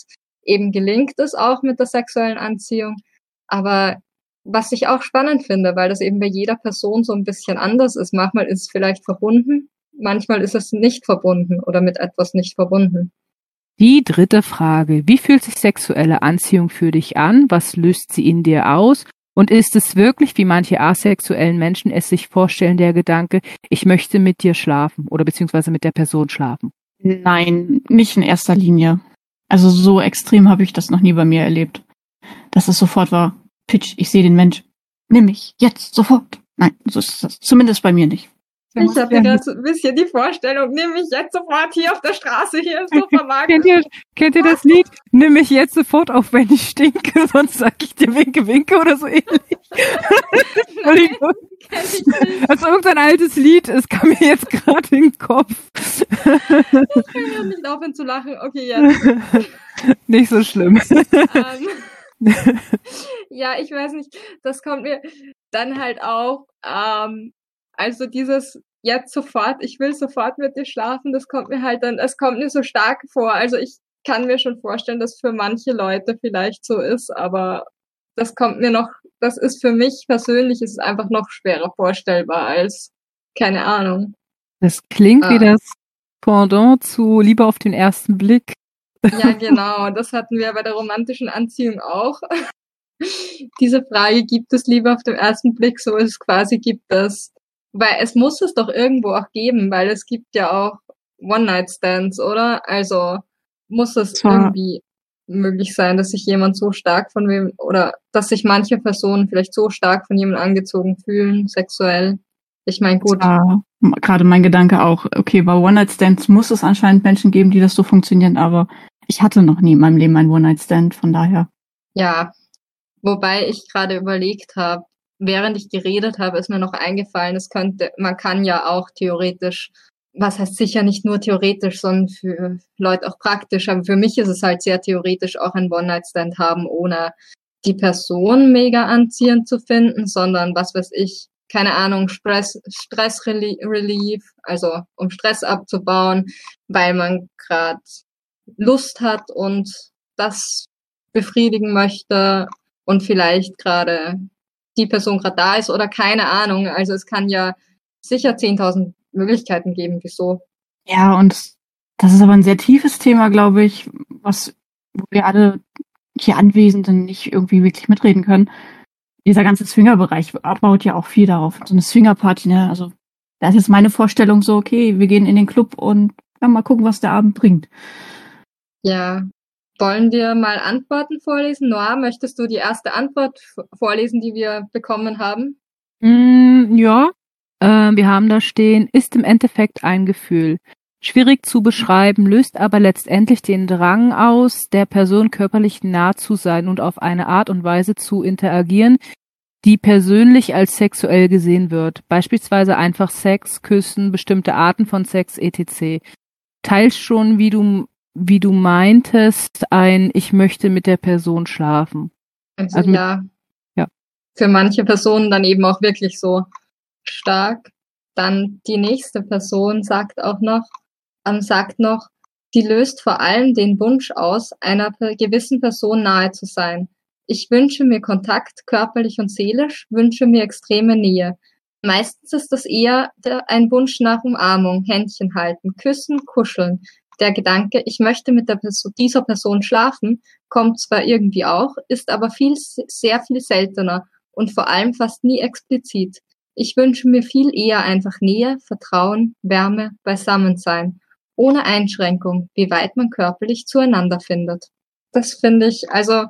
eben gelingt es auch mit der sexuellen Anziehung. Aber was ich auch spannend finde, weil das eben bei jeder Person so ein bisschen anders ist. Manchmal ist es vielleicht verbunden, manchmal ist es nicht verbunden oder mit etwas nicht verbunden.
Die dritte Frage. Wie fühlt sich sexuelle Anziehung für dich an? Was löst sie in dir aus? Und ist es wirklich, wie manche asexuellen Menschen es sich vorstellen, der Gedanke, ich möchte mit dir schlafen oder beziehungsweise mit der Person schlafen?
Nein, nicht in erster Linie. Also so extrem habe ich das noch nie bei mir erlebt. Dass es sofort war, Pitch, ich sehe den Mensch. Nimm mich, jetzt, sofort. Nein, so ist das zumindest bei mir nicht.
Ich habe gerade so ein bisschen die Vorstellung, nimm mich jetzt sofort hier auf der Straße, hier ist so verwagt.
kennt, ihr, kennt ihr das Lied? Nimm mich jetzt sofort auf, wenn ich stinke, sonst sag ich dir Winke, Winke oder so ähnlich. Entschuldigung. Also irgendein altes Lied, es kam mir jetzt gerade in den Kopf.
ich kann nicht aufhören zu lachen. Okay, jetzt.
Nicht so schlimm.
Um, ja, ich weiß nicht, das kommt mir dann halt auch, ähm, also dieses jetzt sofort, ich will sofort mit dir schlafen, das kommt mir halt dann, es kommt mir so stark vor. Also ich kann mir schon vorstellen, dass für manche Leute vielleicht so ist, aber das kommt mir noch, das ist für mich persönlich ist es einfach noch schwerer vorstellbar als, keine Ahnung.
Das klingt ah. wie das Pendant zu Liebe auf den ersten Blick.
Ja, genau. Das hatten wir bei der romantischen Anziehung auch. Diese Frage, gibt es Liebe auf den ersten Blick, so es quasi gibt das. Weil es muss es doch irgendwo auch geben, weil es gibt ja auch One-Night-Stands, oder? Also muss es Zwar. irgendwie möglich sein, dass sich jemand so stark von wem oder dass sich manche Personen vielleicht so stark von jemandem angezogen fühlen, sexuell. Ich meine, gut.
Gerade mein Gedanke auch, okay, bei One-Night-Stands muss es anscheinend Menschen geben, die das so funktionieren, aber ich hatte noch nie in meinem Leben einen One-Night-Stand, von daher.
Ja, wobei ich gerade überlegt habe, während ich geredet habe, ist mir noch eingefallen, es könnte, man kann ja auch theoretisch, was heißt sicher nicht nur theoretisch, sondern für Leute auch praktisch, aber für mich ist es halt sehr theoretisch auch ein One-Night-Stand haben, ohne die Person mega anziehend zu finden, sondern was weiß ich, keine Ahnung, Stress, Stress Relief, also um Stress abzubauen, weil man gerade Lust hat und das befriedigen möchte und vielleicht gerade die Person gerade da ist oder keine Ahnung. Also es kann ja sicher 10.000 Möglichkeiten geben, wieso.
Ja, und das ist aber ein sehr tiefes Thema, glaube ich, was wir alle hier Anwesenden nicht irgendwie wirklich mitreden können. Dieser ganze Swingerbereich baut ja auch viel darauf. So eine Swingerparty, ne? Also da ist jetzt meine Vorstellung so, okay, wir gehen in den Club und ja, mal gucken, was der Abend bringt.
Ja. Wollen wir mal Antworten vorlesen? Noah, möchtest du die erste Antwort vorlesen, die wir bekommen haben?
Mm, ja. Äh, wir haben da stehen, ist im Endeffekt ein Gefühl. Schwierig zu beschreiben, löst aber letztendlich den Drang aus, der Person körperlich nah zu sein und auf eine Art und Weise zu interagieren, die persönlich als sexuell gesehen wird. Beispielsweise einfach Sex, Küssen, bestimmte Arten von Sex, etc. Teils schon, wie du wie du meintest, ein Ich möchte mit der Person schlafen.
Also, also ja.
Ja.
für manche Personen dann eben auch wirklich so stark. Dann die nächste Person sagt auch noch, ähm, sagt noch, sie löst vor allem den Wunsch aus, einer gewissen Person nahe zu sein. Ich wünsche mir Kontakt, körperlich und seelisch, wünsche mir extreme Nähe. Meistens ist das eher ein Wunsch nach Umarmung, Händchen halten, küssen, kuscheln. Der Gedanke, ich möchte mit Person, dieser Person schlafen, kommt zwar irgendwie auch, ist aber viel, sehr viel seltener und vor allem fast nie explizit. Ich wünsche mir viel eher einfach Nähe, Vertrauen, Wärme, Beisammensein, ohne Einschränkung, wie weit man körperlich zueinander findet. Das finde ich, also,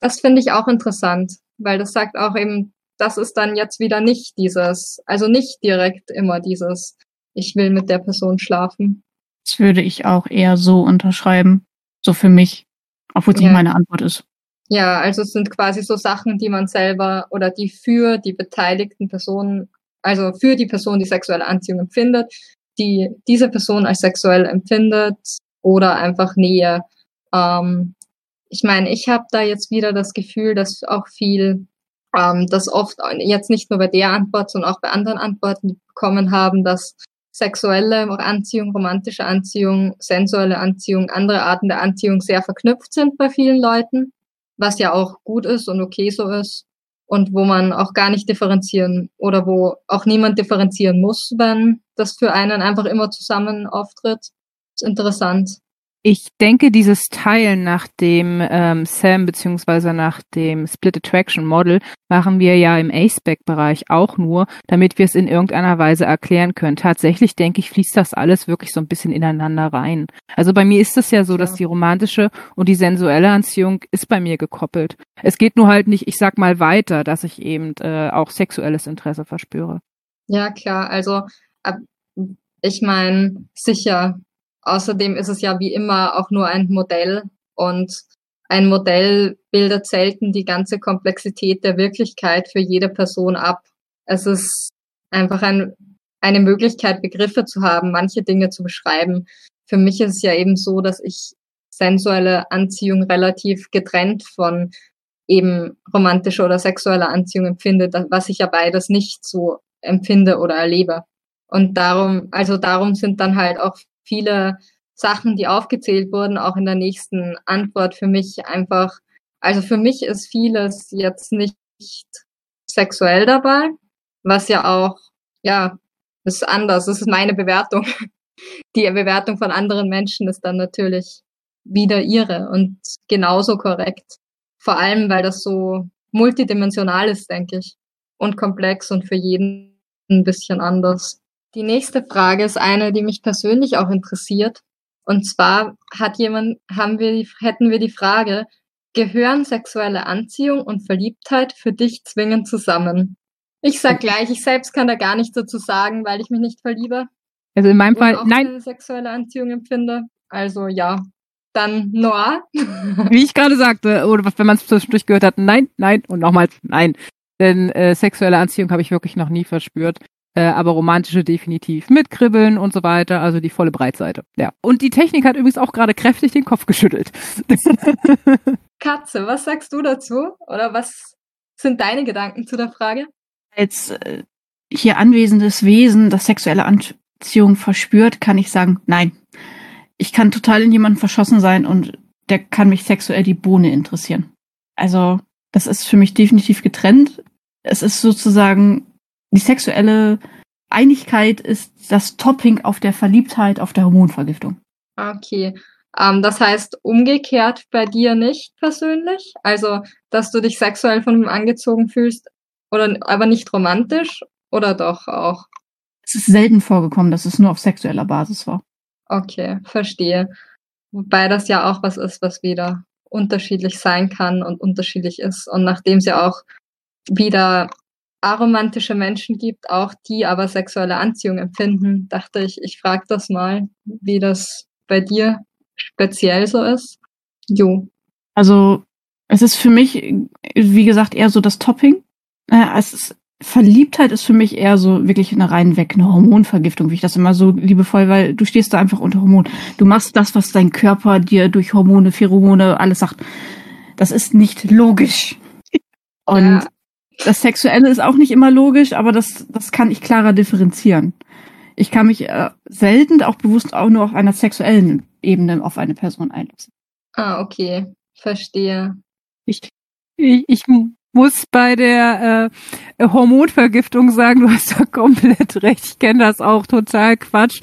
das finde ich auch interessant, weil das sagt auch eben, das ist dann jetzt wieder nicht dieses, also nicht direkt immer dieses, ich will mit der Person schlafen.
Das würde ich auch eher so unterschreiben. So für mich. Obwohl es ja. nicht meine Antwort ist.
Ja, also es sind quasi so Sachen, die man selber oder die für die beteiligten Personen, also für die Person, die sexuelle Anziehung empfindet, die diese Person als sexuell empfindet oder einfach Nähe. Ähm, ich meine, ich habe da jetzt wieder das Gefühl, dass auch viel, ähm, das oft jetzt nicht nur bei der Antwort, sondern auch bei anderen Antworten bekommen haben, dass sexuelle Anziehung, romantische Anziehung, sensuelle Anziehung, andere Arten der Anziehung sehr verknüpft sind bei vielen Leuten was ja auch gut ist und okay so ist und wo man auch gar nicht differenzieren oder wo auch niemand differenzieren muss, wenn das für einen einfach immer zusammen auftritt. ist interessant.
Ich denke, dieses Teilen nach dem ähm, SAM beziehungsweise nach dem Split Attraction Model machen wir ja im A-Spec-Bereich auch nur, damit wir es in irgendeiner Weise erklären können. Tatsächlich denke ich, fließt das alles wirklich so ein bisschen ineinander rein. Also bei mir ist es ja so, dass die romantische und die sensuelle Anziehung ist bei mir gekoppelt. Es geht nur halt nicht, ich sag mal weiter, dass ich eben äh, auch sexuelles Interesse verspüre.
Ja, klar. Also ich meine, sicher Außerdem ist es ja wie immer auch nur ein Modell und ein Modell bildet selten die ganze Komplexität der Wirklichkeit für jede Person ab. Es ist einfach ein, eine Möglichkeit, Begriffe zu haben, manche Dinge zu beschreiben. Für mich ist es ja eben so, dass ich sensuelle Anziehung relativ getrennt von eben romantischer oder sexueller Anziehung empfinde, was ich ja beides nicht so empfinde oder erlebe. Und darum, also darum sind dann halt auch viele Sachen, die aufgezählt wurden, auch in der nächsten Antwort für mich einfach, also für mich ist vieles jetzt nicht sexuell dabei, was ja auch, ja, ist anders. Das ist meine Bewertung. Die Bewertung von anderen Menschen ist dann natürlich wieder ihre und genauso korrekt. Vor allem, weil das so multidimensional ist, denke ich. Und komplex und für jeden ein bisschen anders. Die nächste Frage ist eine, die mich persönlich auch interessiert. Und zwar hat jemand, haben wir die, hätten wir die Frage, gehören sexuelle Anziehung und Verliebtheit für dich zwingend zusammen? Ich sag gleich, ich selbst kann da gar nichts dazu sagen, weil ich mich nicht verliebe.
Also in meinem Fall, nein.
Sexuelle Anziehung empfinde. Also ja. Dann Noah.
Wie ich gerade sagte, oder wenn man es zwischendurch gehört hat, nein, nein und nochmals nein. Denn äh, sexuelle Anziehung habe ich wirklich noch nie verspürt äh, aber romantische definitiv mit Kribbeln und so weiter, also die volle Breitseite. Ja. Und die Technik hat übrigens auch gerade kräftig den Kopf geschüttelt.
Katze, was sagst du dazu? Oder was sind deine Gedanken zu der Frage?
Als äh, hier anwesendes Wesen, das sexuelle Anziehung verspürt, kann ich sagen, nein. Ich kann total in jemanden verschossen sein und der kann mich sexuell die Bohne interessieren. Also, das ist für mich definitiv getrennt. Es ist sozusagen die sexuelle Einigkeit ist das Topping auf der Verliebtheit, auf der Hormonvergiftung.
Okay. Ähm, das heißt umgekehrt bei dir nicht persönlich? Also, dass du dich sexuell von ihm angezogen fühlst, oder aber nicht romantisch oder doch auch?
Es ist selten vorgekommen, dass es nur auf sexueller Basis war.
Okay, verstehe. Wobei das ja auch was ist, was wieder unterschiedlich sein kann und unterschiedlich ist. Und nachdem es ja auch wieder aromantische Menschen gibt, auch die aber sexuelle Anziehung empfinden, dachte ich, ich frage das mal, wie das bei dir speziell so ist. Jo.
Also es ist für mich, wie gesagt, eher so das Topping. Äh, es ist, Verliebtheit ist für mich eher so wirklich eine rein weg, eine Hormonvergiftung, wie ich das immer so liebevoll, weil du stehst da einfach unter Hormon. Du machst das, was dein Körper dir durch Hormone, Pheromone, alles sagt. Das ist nicht logisch. Und ja Das Sexuelle ist auch nicht immer logisch, aber das, das kann ich klarer differenzieren. Ich kann mich äh, selten auch bewusst auch nur auf einer sexuellen Ebene auf eine Person einlassen.
Ah, okay. Verstehe.
Ich, ich, ich muss bei der äh, Hormonvergiftung sagen, du hast da komplett recht. Ich kenne das auch total Quatsch.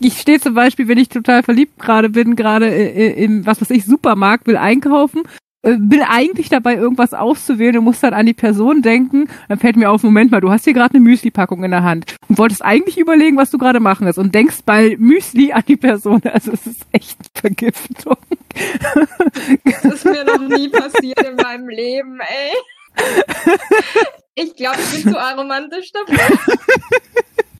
Ich stehe zum Beispiel, wenn ich total verliebt gerade bin, gerade im, was weiß ich, Supermarkt, will einkaufen äh, bin eigentlich dabei, irgendwas auszuwählen und muss dann an die Person denken. Dann fällt mir auf, Moment mal, du hast hier gerade eine Müsli-Packung in der Hand und wolltest eigentlich überlegen, was du gerade machen willst und denkst bei Müsli an die Person. Also es ist echt Vergiftung.
Das ist mir noch nie passiert in meinem Leben, ey. Ich glaube, ich bin zu aromantisch dafür.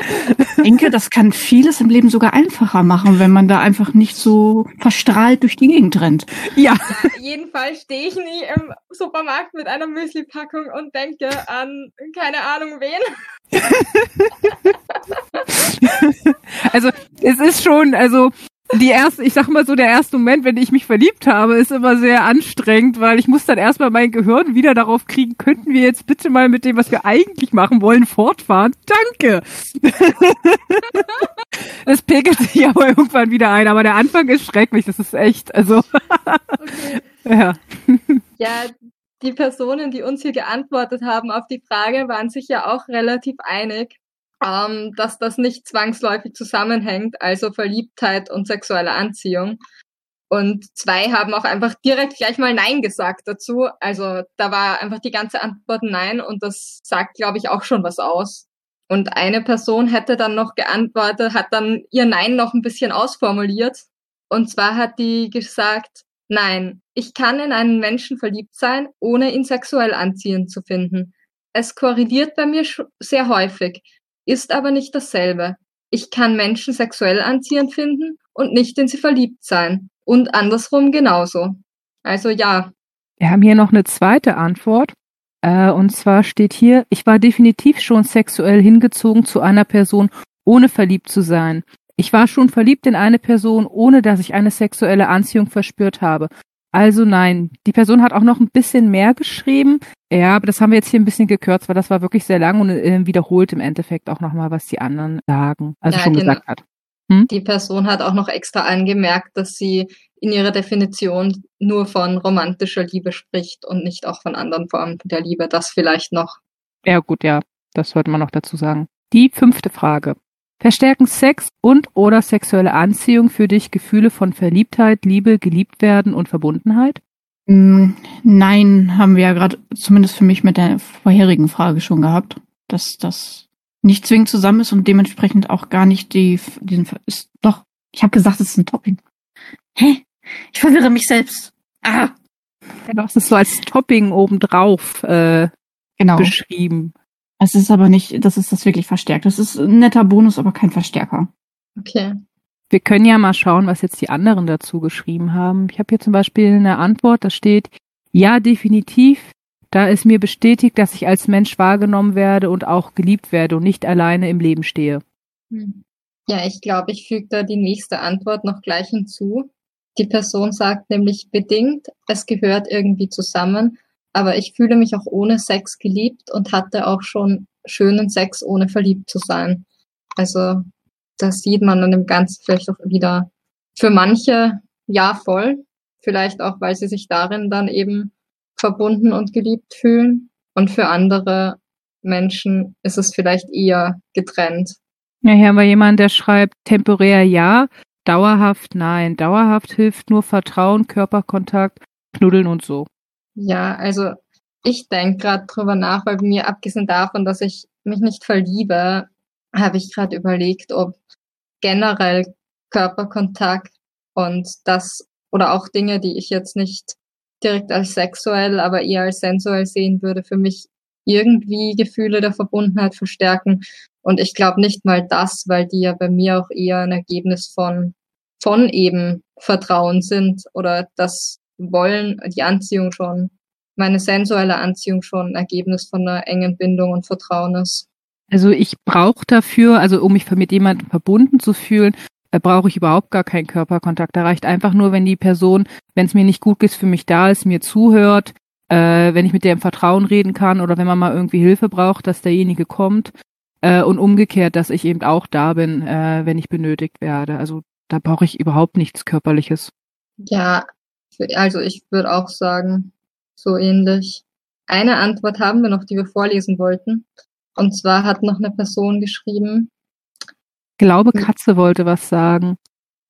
Ich denke, das kann vieles im Leben sogar einfacher machen, wenn man da einfach nicht so verstrahlt durch die Gegend rennt.
Ja. ja jedenfalls stehe ich nie im Supermarkt mit einer Müsli-Packung und denke an keine Ahnung wen.
also es ist schon, also die erste, ich sag mal so, der erste Moment, wenn ich mich verliebt habe, ist immer sehr anstrengend, weil ich muss dann erstmal mein Gehirn wieder darauf kriegen, könnten wir jetzt bitte mal mit dem, was wir eigentlich machen wollen, fortfahren? Danke! Es pegelt sich aber irgendwann wieder ein, aber der Anfang ist schrecklich, das ist echt, also.
okay. Ja. Ja, die Personen, die uns hier geantwortet haben auf die Frage, waren sich ja auch relativ einig ähm, dass das nicht zwangsläufig zusammenhängt, also Verliebtheit und sexuelle Anziehung. Und zwei haben auch einfach direkt gleich mal Nein gesagt dazu. Also da war einfach die ganze Antwort Nein und das sagt, glaube ich, auch schon was aus. Und eine Person hätte dann noch geantwortet, hat dann ihr Nein noch ein bisschen ausformuliert. Und zwar hat die gesagt, nein, ich kann in einen Menschen verliebt sein, ohne ihn sexuell anziehend zu finden. Es korreliert bei mir sehr häufig ist aber nicht dasselbe. Ich kann Menschen sexuell anziehend finden und nicht in sie verliebt sein. Und andersrum genauso. Also ja.
Wir haben hier noch eine zweite Antwort. Äh, und zwar steht hier, ich war definitiv schon sexuell hingezogen zu einer Person, ohne verliebt zu sein. Ich war schon verliebt in eine Person, ohne dass ich eine sexuelle Anziehung verspürt habe. Also nein, die Person hat auch noch ein bisschen mehr geschrieben. Ja, aber das haben wir jetzt hier ein bisschen gekürzt, weil das war wirklich sehr lang und äh, wiederholt im Endeffekt auch nochmal, was die anderen sagen, also ja, schon genau. gesagt hat.
Hm? Die Person hat auch noch extra angemerkt, dass sie in ihrer Definition nur von romantischer Liebe spricht und nicht auch von anderen Formen der Liebe. Das vielleicht noch.
Ja, gut, ja, das sollte man noch dazu sagen. Die fünfte Frage. Verstärken Sex und oder sexuelle Anziehung für dich Gefühle von Verliebtheit, Liebe, geliebt werden und Verbundenheit?
Mm, nein, haben wir ja gerade zumindest für mich mit der vorherigen Frage schon gehabt, dass das nicht zwingend zusammen ist und dementsprechend auch gar nicht die diesen ist doch. Ich habe gesagt, es ist ein Topping. Hä? Ich verwirre mich selbst. Ah.
Ja, du hast es so als Topping obendrauf äh, genau. beschrieben.
Es ist aber nicht, das ist das wirklich verstärkt. Das ist ein netter Bonus, aber kein Verstärker.
Okay.
Wir können ja mal schauen, was jetzt die anderen dazu geschrieben haben. Ich habe hier zum Beispiel eine Antwort, da steht, ja, definitiv, da ist mir bestätigt, dass ich als Mensch wahrgenommen werde und auch geliebt werde und nicht alleine im Leben stehe.
Hm. Ja, ich glaube, ich füge da die nächste Antwort noch gleich hinzu. Die Person sagt nämlich bedingt, es gehört irgendwie zusammen, aber ich fühle mich auch ohne Sex geliebt und hatte auch schon schönen Sex, ohne verliebt zu sein. Also das sieht man an dem Ganzen vielleicht auch wieder für manche ja voll, vielleicht auch, weil sie sich darin dann eben verbunden und geliebt fühlen. Und für andere Menschen ist es vielleicht eher getrennt.
Ja, hier haben wir jemanden, der schreibt temporär ja, dauerhaft nein. Dauerhaft hilft nur Vertrauen, Körperkontakt, Knuddeln und so.
Ja, also ich denke gerade drüber nach, weil mir abgesehen davon, dass ich mich nicht verliebe, habe ich gerade überlegt, ob generell Körperkontakt und das oder auch Dinge, die ich jetzt nicht direkt als sexuell, aber eher als sensuell sehen würde, für mich irgendwie Gefühle der Verbundenheit verstärken. Und ich glaube nicht mal das, weil die ja bei mir auch eher ein Ergebnis von, von eben Vertrauen sind oder das Wollen, die Anziehung schon, meine sensuelle Anziehung schon ein Ergebnis von einer engen Bindung und Vertrauen ist.
Also ich brauche dafür, also um mich mit jemandem verbunden zu fühlen, äh, brauche ich überhaupt gar keinen Körperkontakt. Da reicht einfach nur, wenn die Person, wenn es mir nicht gut geht, für mich da ist, mir zuhört, äh, wenn ich mit der im Vertrauen reden kann oder wenn man mal irgendwie Hilfe braucht, dass derjenige kommt äh, und umgekehrt, dass ich eben auch da bin, äh, wenn ich benötigt werde. Also da brauche ich überhaupt nichts Körperliches.
Ja, also ich würde auch sagen, so ähnlich. Eine Antwort haben wir noch, die wir vorlesen wollten. Und zwar hat noch eine Person geschrieben.
Ich glaube, Katze wollte was sagen.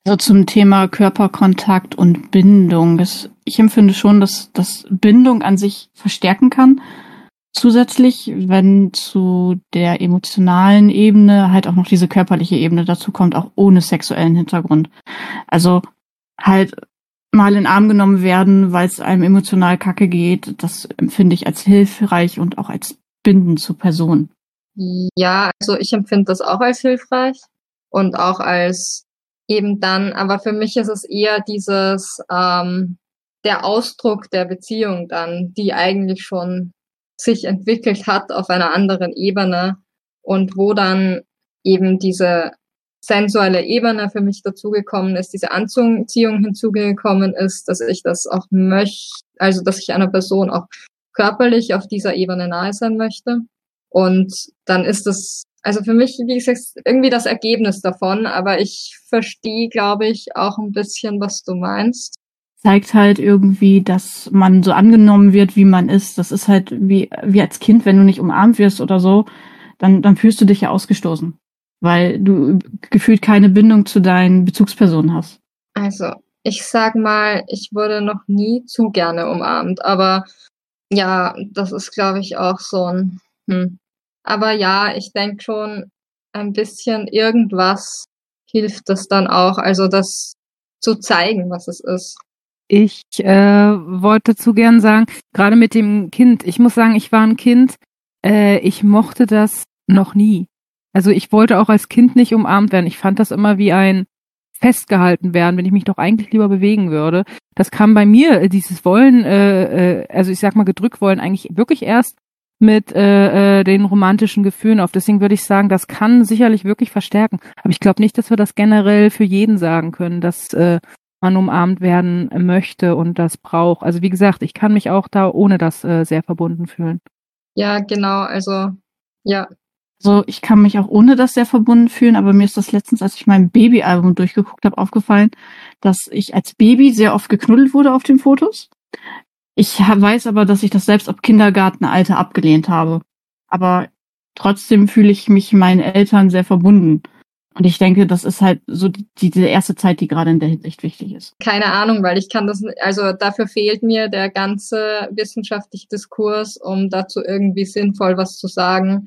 Also zum Thema Körperkontakt und Bindung. Ich empfinde schon, dass das Bindung an sich verstärken kann. Zusätzlich, wenn zu der emotionalen Ebene halt auch noch diese körperliche Ebene dazu kommt, auch ohne sexuellen Hintergrund. Also halt mal in den Arm genommen werden, weil es einem emotional kacke geht, das empfinde ich als hilfreich und auch als Binden zur Person.
Ja, also ich empfinde das auch als hilfreich und auch als eben dann, aber für mich ist es eher dieses, ähm, der Ausdruck der Beziehung dann, die eigentlich schon sich entwickelt hat auf einer anderen Ebene und wo dann eben diese sensuelle Ebene für mich dazugekommen ist, diese Anziehung hinzugekommen ist, dass ich das auch möchte, also dass ich einer Person auch körperlich auf dieser Ebene nahe sein möchte. Und dann ist das, also für mich, wie gesagt, irgendwie das Ergebnis davon, aber ich verstehe, glaube ich, auch ein bisschen, was du meinst.
Zeigt halt irgendwie, dass man so angenommen wird, wie man ist. Das ist halt wie, wie als Kind, wenn du nicht umarmt wirst oder so, dann, dann fühlst du dich ja ausgestoßen weil du gefühlt keine Bindung zu deinen Bezugspersonen hast.
Also, ich sag mal, ich wurde noch nie zu gerne umarmt, aber ja, das ist, glaube ich, auch so ein. Hm. Aber ja, ich denke schon, ein bisschen irgendwas hilft das dann auch, also das zu zeigen, was es ist.
Ich äh, wollte zu gern sagen, gerade mit dem Kind, ich muss sagen, ich war ein Kind, äh, ich mochte das noch nie. Also ich wollte auch als Kind nicht umarmt werden. Ich fand das immer wie ein festgehalten werden, wenn ich mich doch eigentlich lieber bewegen würde. Das kam bei mir, äh, dieses Wollen, äh, äh, also ich sag mal gedrückt wollen, eigentlich wirklich erst mit äh, äh, den romantischen Gefühlen auf. Deswegen würde ich sagen, das kann sicherlich wirklich verstärken. Aber ich glaube nicht, dass wir das generell für jeden sagen können, dass äh, man umarmt werden möchte und das braucht. Also wie gesagt, ich kann mich auch da ohne das äh, sehr verbunden fühlen.
Ja, genau. Also ja,
so, ich kann mich auch ohne das sehr verbunden fühlen, aber mir ist das letztens, als ich mein Babyalbum durchgeguckt habe, aufgefallen, dass ich als Baby sehr oft geknuddelt wurde auf den Fotos. Ich weiß aber, dass ich das selbst ab Kindergartenalter abgelehnt habe. Aber trotzdem fühle ich mich meinen Eltern sehr verbunden. Und ich denke, das ist halt so die, diese erste Zeit, die gerade in der Hinsicht wichtig ist.
Keine Ahnung, weil ich kann das, also dafür fehlt mir der ganze wissenschaftliche Diskurs, um dazu irgendwie sinnvoll was zu sagen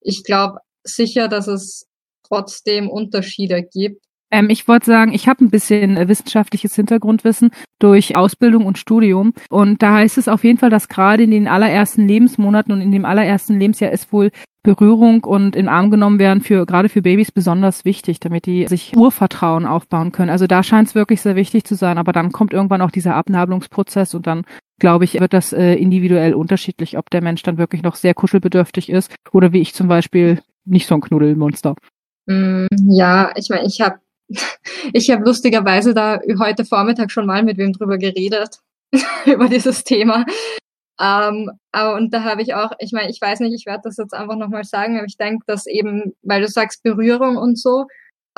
ich glaube sicher, dass es trotzdem Unterschiede gibt.
Ähm, ich wollte sagen, ich habe ein bisschen äh, wissenschaftliches Hintergrundwissen durch Ausbildung und Studium. Und da heißt es auf jeden Fall, dass gerade in den allerersten Lebensmonaten und in dem allerersten Lebensjahr ist wohl Berührung und in Arm genommen werden für gerade für Babys besonders wichtig, damit die sich Urvertrauen aufbauen können. Also da scheint es wirklich sehr wichtig zu sein. Aber dann kommt irgendwann auch dieser Abnabelungsprozess und dann glaube ich, wird das äh, individuell unterschiedlich, ob der Mensch dann wirklich noch sehr kuschelbedürftig ist oder wie ich zum Beispiel nicht so ein Knuddelmonster.
Mm, ja, ich meine, ich habe ich habe lustigerweise da heute Vormittag schon mal mit wem drüber geredet über dieses Thema. Ähm, aber, und da habe ich auch, ich meine, ich weiß nicht, ich werde das jetzt einfach nochmal sagen, aber ich denke, dass eben, weil du sagst Berührung und so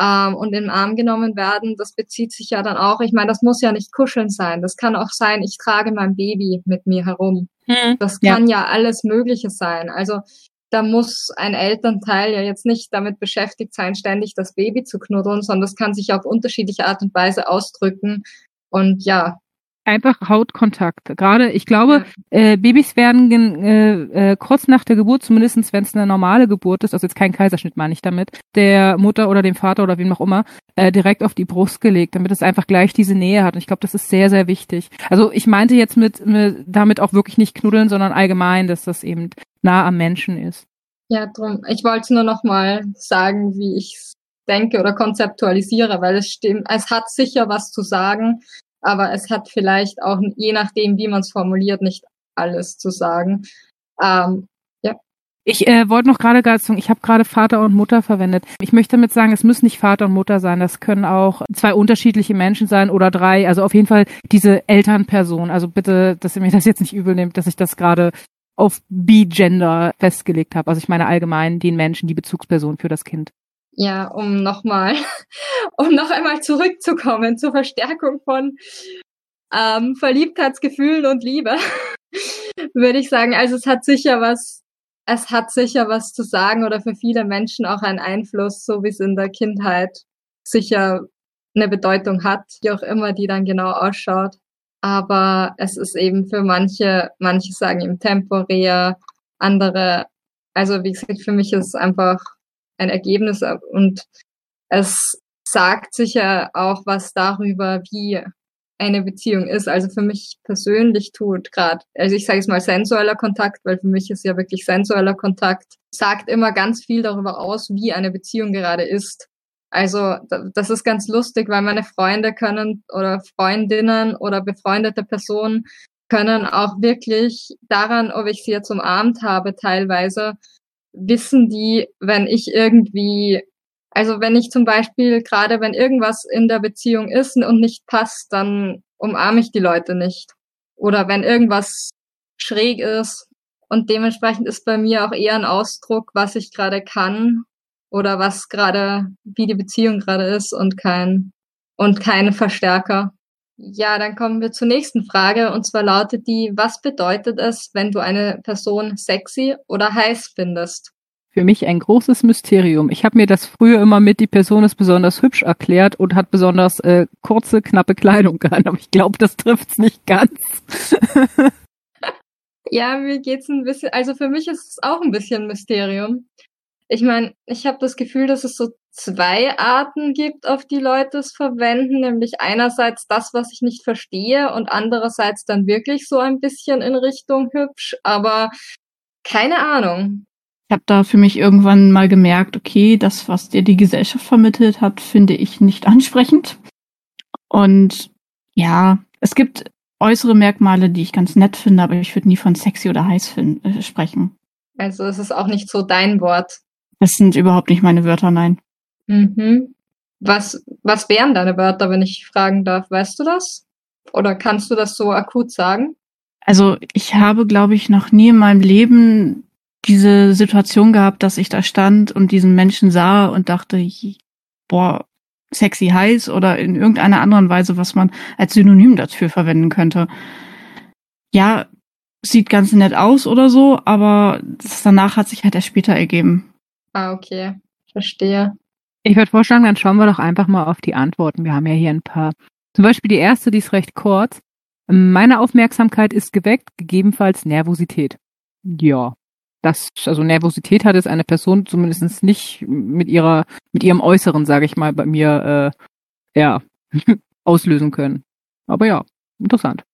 ähm, und in den Arm genommen werden, das bezieht sich ja dann auch, ich meine, das muss ja nicht kuscheln sein. Das kann auch sein, ich trage mein Baby mit mir herum. Hm, das kann ja. ja alles Mögliche sein. Also da muss ein Elternteil ja jetzt nicht damit beschäftigt sein, ständig das Baby zu knuddeln, sondern das kann sich auf unterschiedliche Art und Weise ausdrücken. Und ja,
einfach Hautkontakt. Gerade, ich glaube, ja. äh, Babys werden äh, äh, kurz nach der Geburt, zumindestens wenn es eine normale Geburt ist, also jetzt kein Kaiserschnitt meine ich damit, der Mutter oder dem Vater oder wem auch immer, äh, direkt auf die Brust gelegt, damit es einfach gleich diese Nähe hat. Und ich glaube, das ist sehr, sehr wichtig. Also ich meinte jetzt mit, mit damit auch wirklich nicht knuddeln, sondern allgemein, dass das eben nah am Menschen ist.
Ja, drum. Ich wollte nur noch mal sagen, wie ich denke oder konzeptualisiere, weil es stimmt, es hat sicher was zu sagen, aber es hat vielleicht auch, je nachdem, wie man es formuliert, nicht alles zu sagen. Ähm, ja.
Ich äh, wollte noch gerade gerade sagen, ich habe gerade Vater und Mutter verwendet. Ich möchte damit sagen, es müssen nicht Vater und Mutter sein. Das können auch zwei unterschiedliche Menschen sein oder drei. Also auf jeden Fall diese Elternperson. Also bitte, dass ihr mir das jetzt nicht übel nehmt, dass ich das gerade auf B-Gender festgelegt habe. Also ich meine allgemein den Menschen, die Bezugsperson für das Kind.
Ja, um nochmal, um noch einmal zurückzukommen zur Verstärkung von ähm, Verliebtheitsgefühlen und Liebe, würde ich sagen, also es hat sicher was, es hat sicher was zu sagen oder für viele Menschen auch einen Einfluss, so wie es in der Kindheit sicher eine Bedeutung hat, wie auch immer die dann genau ausschaut. Aber es ist eben für manche, manche sagen eben temporär, andere, also wie gesagt, für mich ist es einfach ein Ergebnis und es sagt sicher auch was darüber, wie eine Beziehung ist. Also für mich persönlich tut gerade, also ich sage es mal sensueller Kontakt, weil für mich ist ja wirklich sensueller Kontakt, sagt immer ganz viel darüber aus, wie eine Beziehung gerade ist. Also das ist ganz lustig, weil meine Freunde können oder Freundinnen oder befreundete Personen können auch wirklich daran, ob ich sie jetzt umarmt habe, teilweise wissen die, wenn ich irgendwie also wenn ich zum Beispiel gerade, wenn irgendwas in der Beziehung ist und nicht passt, dann umarme ich die Leute nicht. Oder wenn irgendwas schräg ist. Und dementsprechend ist bei mir auch eher ein Ausdruck, was ich gerade kann oder was gerade, wie die Beziehung gerade ist und kein, und keine Verstärker. Ja, dann kommen wir zur nächsten Frage und zwar lautet die, was bedeutet es, wenn du eine Person sexy oder heiß findest?
für mich ein großes Mysterium. Ich habe mir das früher immer mit, die Person ist besonders hübsch erklärt und hat besonders äh, kurze, knappe Kleidung gehabt, aber ich glaube, das trifft's nicht ganz.
ja, mir geht's ein bisschen, also für mich ist es auch ein bisschen Mysterium. Ich meine, ich habe das Gefühl, dass es so zwei Arten gibt, auf die Leute es verwenden, nämlich einerseits das, was ich nicht verstehe und andererseits dann wirklich so ein bisschen in Richtung hübsch, aber keine Ahnung.
Ich habe da für mich irgendwann mal gemerkt, okay, das, was dir die Gesellschaft vermittelt hat, finde ich nicht ansprechend. Und ja, es gibt äußere Merkmale, die ich ganz nett finde, aber ich würde nie von sexy oder heiß find, äh, sprechen.
Also es ist auch nicht so dein Wort.
Das sind überhaupt nicht meine Wörter, nein.
Mhm. Was, was wären deine Wörter, wenn ich fragen darf? Weißt du das? Oder kannst du das so akut sagen?
Also ich habe, glaube ich, noch nie in meinem Leben diese Situation gehabt, dass ich da stand und diesen Menschen sah und dachte, boah, sexy heiß oder in irgendeiner anderen Weise, was man als Synonym dafür verwenden könnte. Ja, sieht ganz nett aus oder so, aber das danach hat sich halt erst später ergeben.
Ah, okay. Verstehe.
Ich würde vorschlagen, dann schauen wir doch einfach mal auf die Antworten. Wir haben ja hier ein paar. Zum Beispiel die erste, die ist recht kurz. Meine Aufmerksamkeit ist geweckt, gegebenenfalls Nervosität. Ja, das, also Nervosität hat es eine Person zumindest nicht mit ihrer, mit ihrem Äußeren, sage ich mal, bei mir, äh, ja, auslösen können. Aber ja, interessant.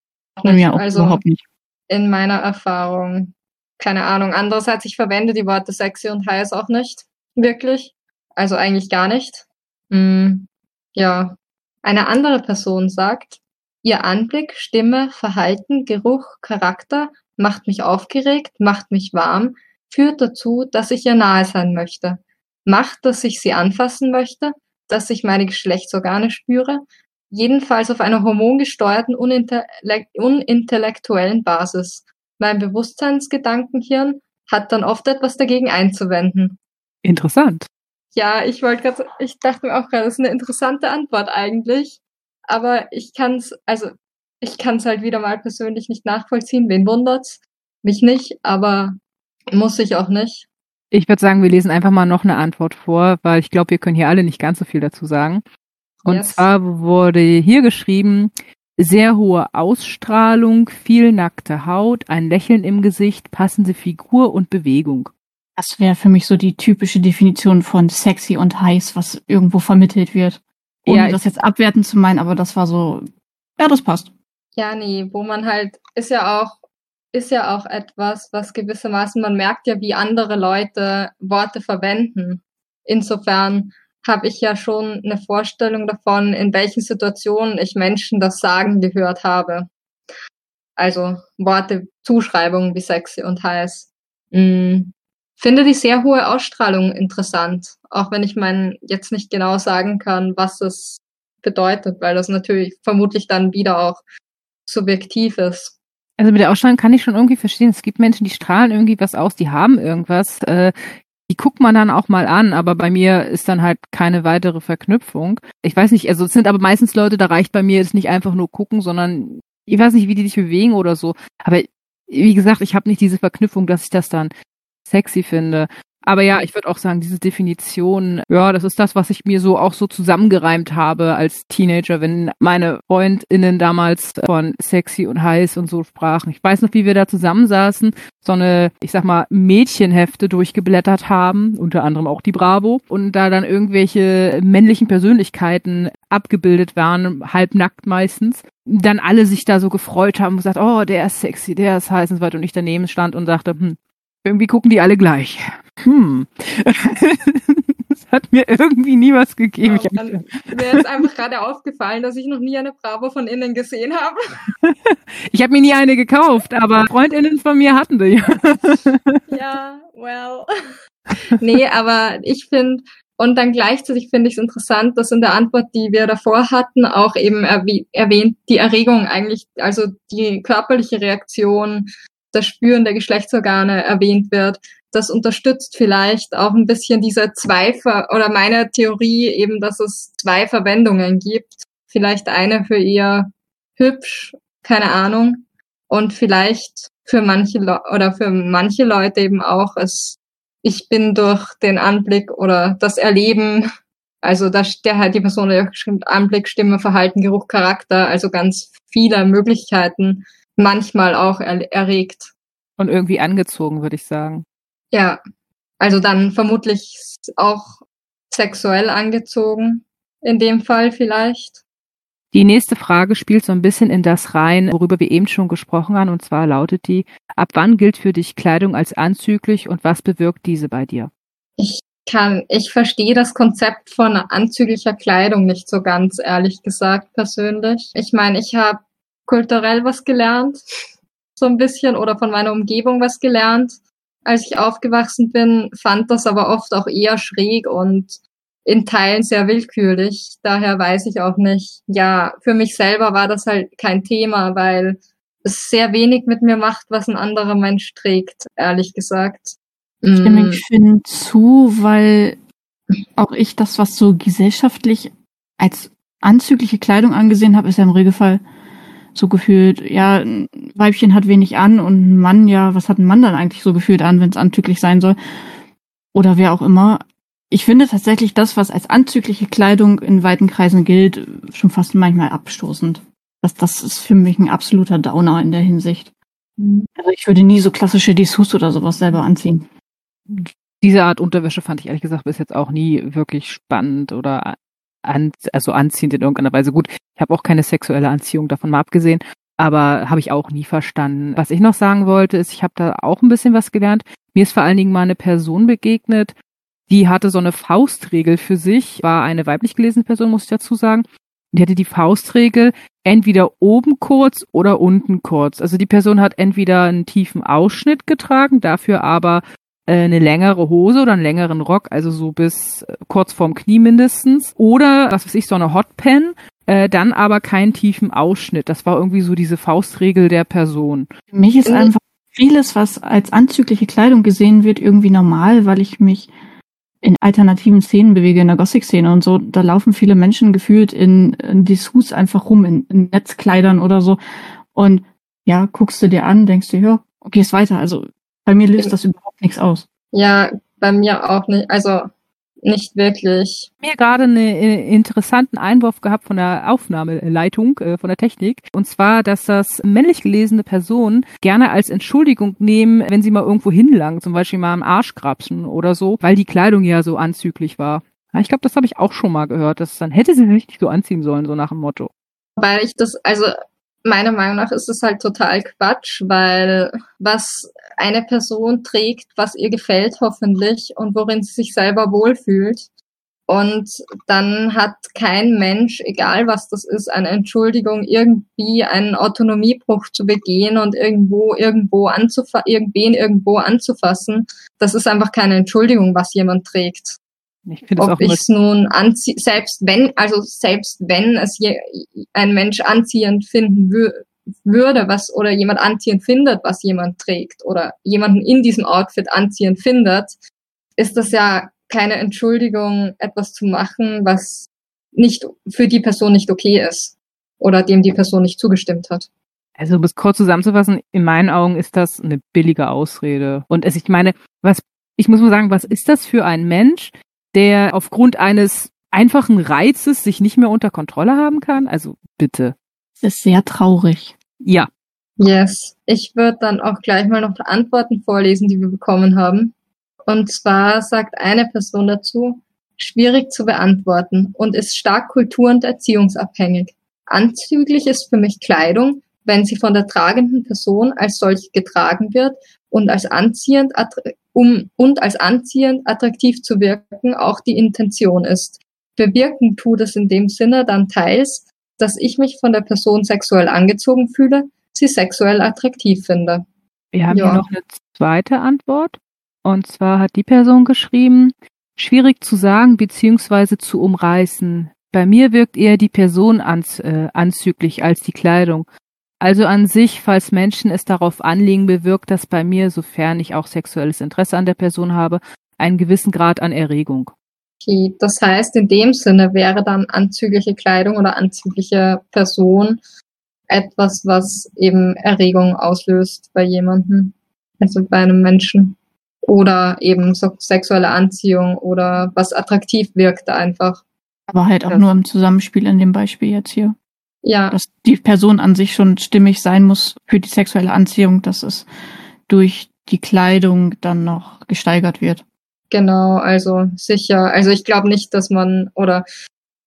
Bei mir auch also überhaupt nicht. In meiner Erfahrung, keine Ahnung. Andererseits, ich verwende die Worte sexy und heiß auch nicht. Wirklich. Also eigentlich gar nicht. Hm, ja. Eine andere Person sagt, ihr Anblick, Stimme, Verhalten, Geruch, Charakter macht mich aufgeregt, macht mich warm, führt dazu, dass ich ihr nahe sein möchte, macht, dass ich sie anfassen möchte, dass ich meine Geschlechtsorgane spüre, jedenfalls auf einer hormongesteuerten, unintellektuellen Basis. Mein Bewusstseinsgedankenhirn hat dann oft etwas dagegen einzuwenden.
Interessant.
Ja, ich wollte gerade, ich dachte mir auch gerade, das ist eine interessante Antwort eigentlich. Aber ich kann es, also ich kann es halt wieder mal persönlich nicht nachvollziehen. Wen wundert's? Mich nicht, aber muss ich auch nicht.
Ich würde sagen, wir lesen einfach mal noch eine Antwort vor, weil ich glaube, wir können hier alle nicht ganz so viel dazu sagen. Und yes. zwar wurde hier geschrieben, sehr hohe Ausstrahlung, viel nackte Haut, ein Lächeln im Gesicht, passende Figur und Bewegung.
Das wäre für mich so die typische Definition von sexy und heiß, was irgendwo vermittelt wird. Ohne ja, das jetzt abwertend zu meinen, aber das war so, ja, das passt.
Ja, nee, wo man halt, ist ja auch, ist ja auch etwas, was gewissermaßen, man merkt ja, wie andere Leute Worte verwenden. Insofern habe ich ja schon eine Vorstellung davon, in welchen Situationen ich Menschen das sagen gehört habe. Also Worte, Zuschreibungen wie sexy und heiß. Mm, finde die sehr hohe Ausstrahlung interessant, auch wenn ich mein jetzt nicht genau sagen kann, was es bedeutet, weil das natürlich vermutlich dann wieder auch subjektiv ist.
Also mit der Ausstrahlung kann ich schon irgendwie verstehen. Es gibt Menschen, die strahlen irgendwie was aus, die haben irgendwas. Äh, die guckt man dann auch mal an, aber bei mir ist dann halt keine weitere Verknüpfung. Ich weiß nicht, also es sind aber meistens Leute, da reicht bei mir jetzt nicht einfach nur gucken, sondern ich weiß nicht, wie die sich bewegen oder so. Aber wie gesagt, ich habe nicht diese Verknüpfung, dass ich das dann sexy finde. Aber ja, ich würde auch sagen, diese Definition, ja, das ist das, was ich mir so auch so zusammengereimt habe als Teenager, wenn meine FreundInnen damals von sexy und heiß und so sprachen. Ich weiß noch, wie wir da zusammensaßen, so eine, ich sag mal, Mädchenhefte durchgeblättert haben, unter anderem auch die Bravo, und da dann irgendwelche männlichen Persönlichkeiten abgebildet waren, halbnackt meistens. Dann alle sich da so gefreut haben und gesagt, oh, der ist sexy, der ist heiß und so weiter. Und ich daneben stand und dachte, hm, irgendwie gucken die alle gleich. Hm. das hat mir irgendwie nie was gegeben.
Ja, mir ist einfach gerade aufgefallen, dass ich noch nie eine Bravo von innen gesehen habe.
ich habe mir nie eine gekauft, aber Freundinnen von mir hatten die.
ja, well. nee, aber ich finde, und dann gleichzeitig finde ich es interessant, dass in der Antwort, die wir davor hatten, auch eben erwähnt, die Erregung eigentlich, also die körperliche Reaktion das Spüren der Geschlechtsorgane erwähnt wird. Das unterstützt vielleicht auch ein bisschen diese zwei Ver oder meine Theorie eben, dass es zwei Verwendungen gibt. Vielleicht eine für ihr hübsch, keine Ahnung, und vielleicht für manche Le oder für manche Leute eben auch es ich bin durch den Anblick oder das Erleben, also da der halt die Person der geschrieben Anblick, Stimme, Verhalten, Geruch, Charakter, also ganz viele Möglichkeiten manchmal auch er erregt.
Und irgendwie angezogen, würde ich sagen.
Ja, also dann vermutlich auch sexuell angezogen, in dem Fall vielleicht.
Die nächste Frage spielt so ein bisschen in das rein, worüber wir eben schon gesprochen haben, und zwar lautet die, ab wann gilt für dich Kleidung als anzüglich und was bewirkt diese bei dir?
Ich kann, ich verstehe das Konzept von anzüglicher Kleidung nicht so ganz, ehrlich gesagt, persönlich. Ich meine, ich habe kulturell was gelernt, so ein bisschen, oder von meiner Umgebung was gelernt, als ich aufgewachsen bin, fand das aber oft auch eher schräg und in Teilen sehr willkürlich. Daher weiß ich auch nicht. Ja, für mich selber war das halt kein Thema, weil es sehr wenig mit mir macht, was ein anderer Mensch trägt, ehrlich gesagt.
Ich stimme mm. Finn zu, weil auch ich das, was so gesellschaftlich als anzügliche Kleidung angesehen habe, ist ja im Regelfall so gefühlt, ja, ein Weibchen hat wenig an und ein Mann, ja, was hat ein Mann dann eigentlich so gefühlt an, wenn es anzüglich sein soll? Oder wer auch immer. Ich finde tatsächlich das, was als anzügliche Kleidung in weiten Kreisen gilt, schon fast manchmal abstoßend. Das, das ist für mich ein absoluter Downer in der Hinsicht. Mhm. Also ich würde nie so klassische Dessous oder sowas selber anziehen.
Diese Art Unterwäsche fand ich ehrlich gesagt bis jetzt auch nie wirklich spannend oder an, also anziehend in irgendeiner Weise. Gut, ich habe auch keine sexuelle Anziehung davon mal abgesehen, aber habe ich auch nie verstanden. Was ich noch sagen wollte, ist, ich habe da auch ein bisschen was gelernt. Mir ist vor allen Dingen mal eine Person begegnet, die hatte so eine Faustregel für sich, war eine weiblich gelesene Person, muss ich dazu sagen. Die hatte die Faustregel entweder oben kurz oder unten kurz. Also die Person hat entweder einen tiefen Ausschnitt getragen, dafür aber eine längere Hose oder einen längeren Rock, also so bis äh, kurz vorm Knie mindestens. Oder, was weiß ich, so eine Hotpen, äh, dann aber keinen tiefen Ausschnitt. Das war irgendwie so diese Faustregel der Person.
Für mich ist einfach vieles, was als anzügliche Kleidung gesehen wird, irgendwie normal, weil ich mich in alternativen Szenen bewege, in der Gothic-Szene und so. Da laufen viele Menschen gefühlt in, in Dessous einfach rum, in, in Netzkleidern oder so. Und ja, guckst du dir an, denkst du, ja, okay, ist weiter. Also bei mir löst das überhaupt nichts aus.
Ja, bei mir auch nicht. Also nicht wirklich.
Mir gerade einen äh, interessanten Einwurf gehabt von der Aufnahmeleitung, äh, von der Technik. Und zwar, dass das männlich gelesene Personen gerne als Entschuldigung nehmen, wenn sie mal irgendwo hinlangen, zum Beispiel mal am Arsch grapschen oder so, weil die Kleidung ja so anzüglich war. Ja, ich glaube, das habe ich auch schon mal gehört, dass dann hätte sie sich nicht so anziehen sollen, so nach dem Motto.
Weil ich das, also meiner Meinung nach ist es halt total Quatsch, weil was eine Person trägt, was ihr gefällt hoffentlich und worin sie sich selber wohlfühlt, Und dann hat kein Mensch, egal was das ist, eine Entschuldigung, irgendwie einen Autonomiebruch zu begehen und irgendwo, irgendwo anzufa irgendwen irgendwo anzufassen. Das ist einfach keine Entschuldigung, was jemand trägt. Ich Ob ich es nun anziehe, selbst wenn, also selbst wenn es je, ein Mensch anziehend finden wür würde, was, oder jemand anziehend findet, was jemand trägt, oder jemanden in diesem Outfit anziehend findet, ist das ja keine Entschuldigung, etwas zu machen, was nicht für die Person nicht okay ist oder dem die Person nicht zugestimmt hat.
Also, um es kurz zusammenzufassen, in meinen Augen ist das eine billige Ausrede. Und es, ich meine, was, ich muss mal sagen, was ist das für ein Mensch, der aufgrund eines einfachen Reizes sich nicht mehr unter Kontrolle haben kann? Also, bitte.
Das ist sehr traurig.
Ja.
Yes. Ich würde dann auch gleich mal noch die Antworten vorlesen, die wir bekommen haben. Und zwar sagt eine Person dazu, schwierig zu beantworten und ist stark kultur- und erziehungsabhängig. Anzüglich ist für mich Kleidung, wenn sie von der tragenden Person als solche getragen wird und als anziehend, um, und als anziehend attraktiv zu wirken auch die Intention ist. Bewirken tut es in dem Sinne dann teils, dass ich mich von der Person sexuell angezogen fühle, sie sexuell attraktiv finde.
Wir haben ja. hier noch eine zweite Antwort. Und zwar hat die Person geschrieben, schwierig zu sagen bzw. zu umreißen. Bei mir wirkt eher die Person anz, äh, anzüglich als die Kleidung. Also an sich, falls Menschen es darauf anlegen, bewirkt das bei mir, sofern ich auch sexuelles Interesse an der Person habe, einen gewissen Grad an Erregung.
Okay, das heißt, in dem Sinne wäre dann anzügliche Kleidung oder anzügliche Person etwas, was eben Erregung auslöst bei jemandem, also bei einem Menschen oder eben so sexuelle Anziehung oder was attraktiv wirkt einfach.
Aber halt auch das. nur im Zusammenspiel in dem Beispiel jetzt hier.
Ja.
Dass die Person an sich schon stimmig sein muss für die sexuelle Anziehung, dass es durch die Kleidung dann noch gesteigert wird.
Genau, also sicher. Also ich glaube nicht, dass man oder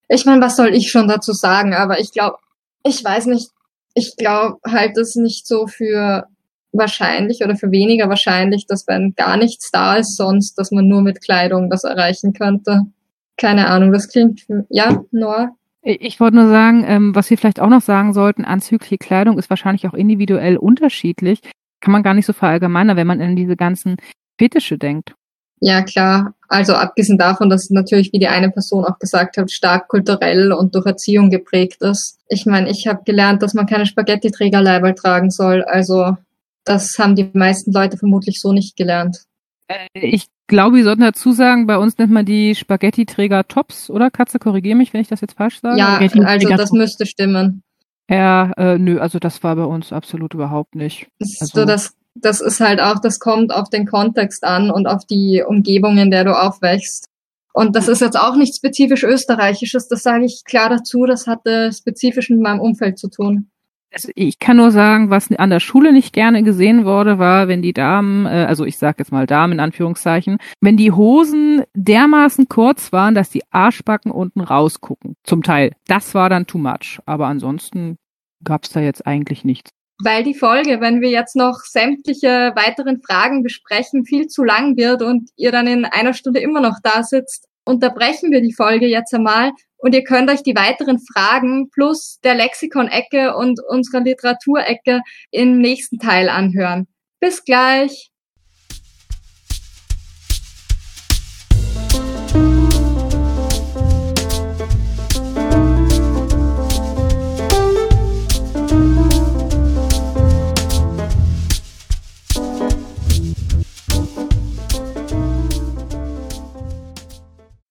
ich meine, was soll ich schon dazu sagen? Aber ich glaube, ich weiß nicht. Ich glaube halt, dass nicht so für wahrscheinlich oder für weniger wahrscheinlich, dass wenn gar nichts da ist sonst, dass man nur mit Kleidung das erreichen könnte. Keine Ahnung, das klingt, ja, Noah?
Ich wollte nur sagen, ähm, was wir vielleicht auch noch sagen sollten, anzügliche Kleidung ist wahrscheinlich auch individuell unterschiedlich. Kann man gar nicht so verallgemeinern, wenn man in diese ganzen Fetische denkt.
Ja, klar. Also abgesehen davon, dass natürlich, wie die eine Person auch gesagt hat, stark kulturell und durch Erziehung geprägt ist. Ich meine, ich habe gelernt, dass man keine Spaghetti-Trägerleiberl tragen soll. Also das haben die meisten Leute vermutlich so nicht gelernt.
Äh, ich glaube, wir sollten dazu sagen, bei uns nennt man die Spaghetti-Träger Tops, oder? Katze, korrigiere mich, wenn ich das jetzt falsch sage.
Ja, also das müsste stimmen.
Ja, äh, nö, also das war bei uns absolut überhaupt nicht.
Also, so, das, das ist halt auch, das kommt auf den Kontext an und auf die Umgebung, in der du aufwächst. Und das ist jetzt auch nicht spezifisch österreichisches, das sage ich klar dazu, das hatte spezifisch mit meinem Umfeld zu tun.
Also ich kann nur sagen, was an der Schule nicht gerne gesehen wurde, war, wenn die Damen, äh, also ich sag jetzt mal Damen in Anführungszeichen, wenn die Hosen dermaßen kurz waren, dass die Arschbacken unten rausgucken. Zum Teil. Das war dann too much. Aber ansonsten gab's da jetzt eigentlich nichts.
Weil die Folge, wenn wir jetzt noch sämtliche weiteren Fragen besprechen, viel zu lang wird und ihr dann in einer Stunde immer noch da sitzt, unterbrechen wir die Folge jetzt einmal und ihr könnt euch die weiteren Fragen plus der Lexikon-Ecke und unserer Literaturecke im nächsten Teil anhören. Bis gleich!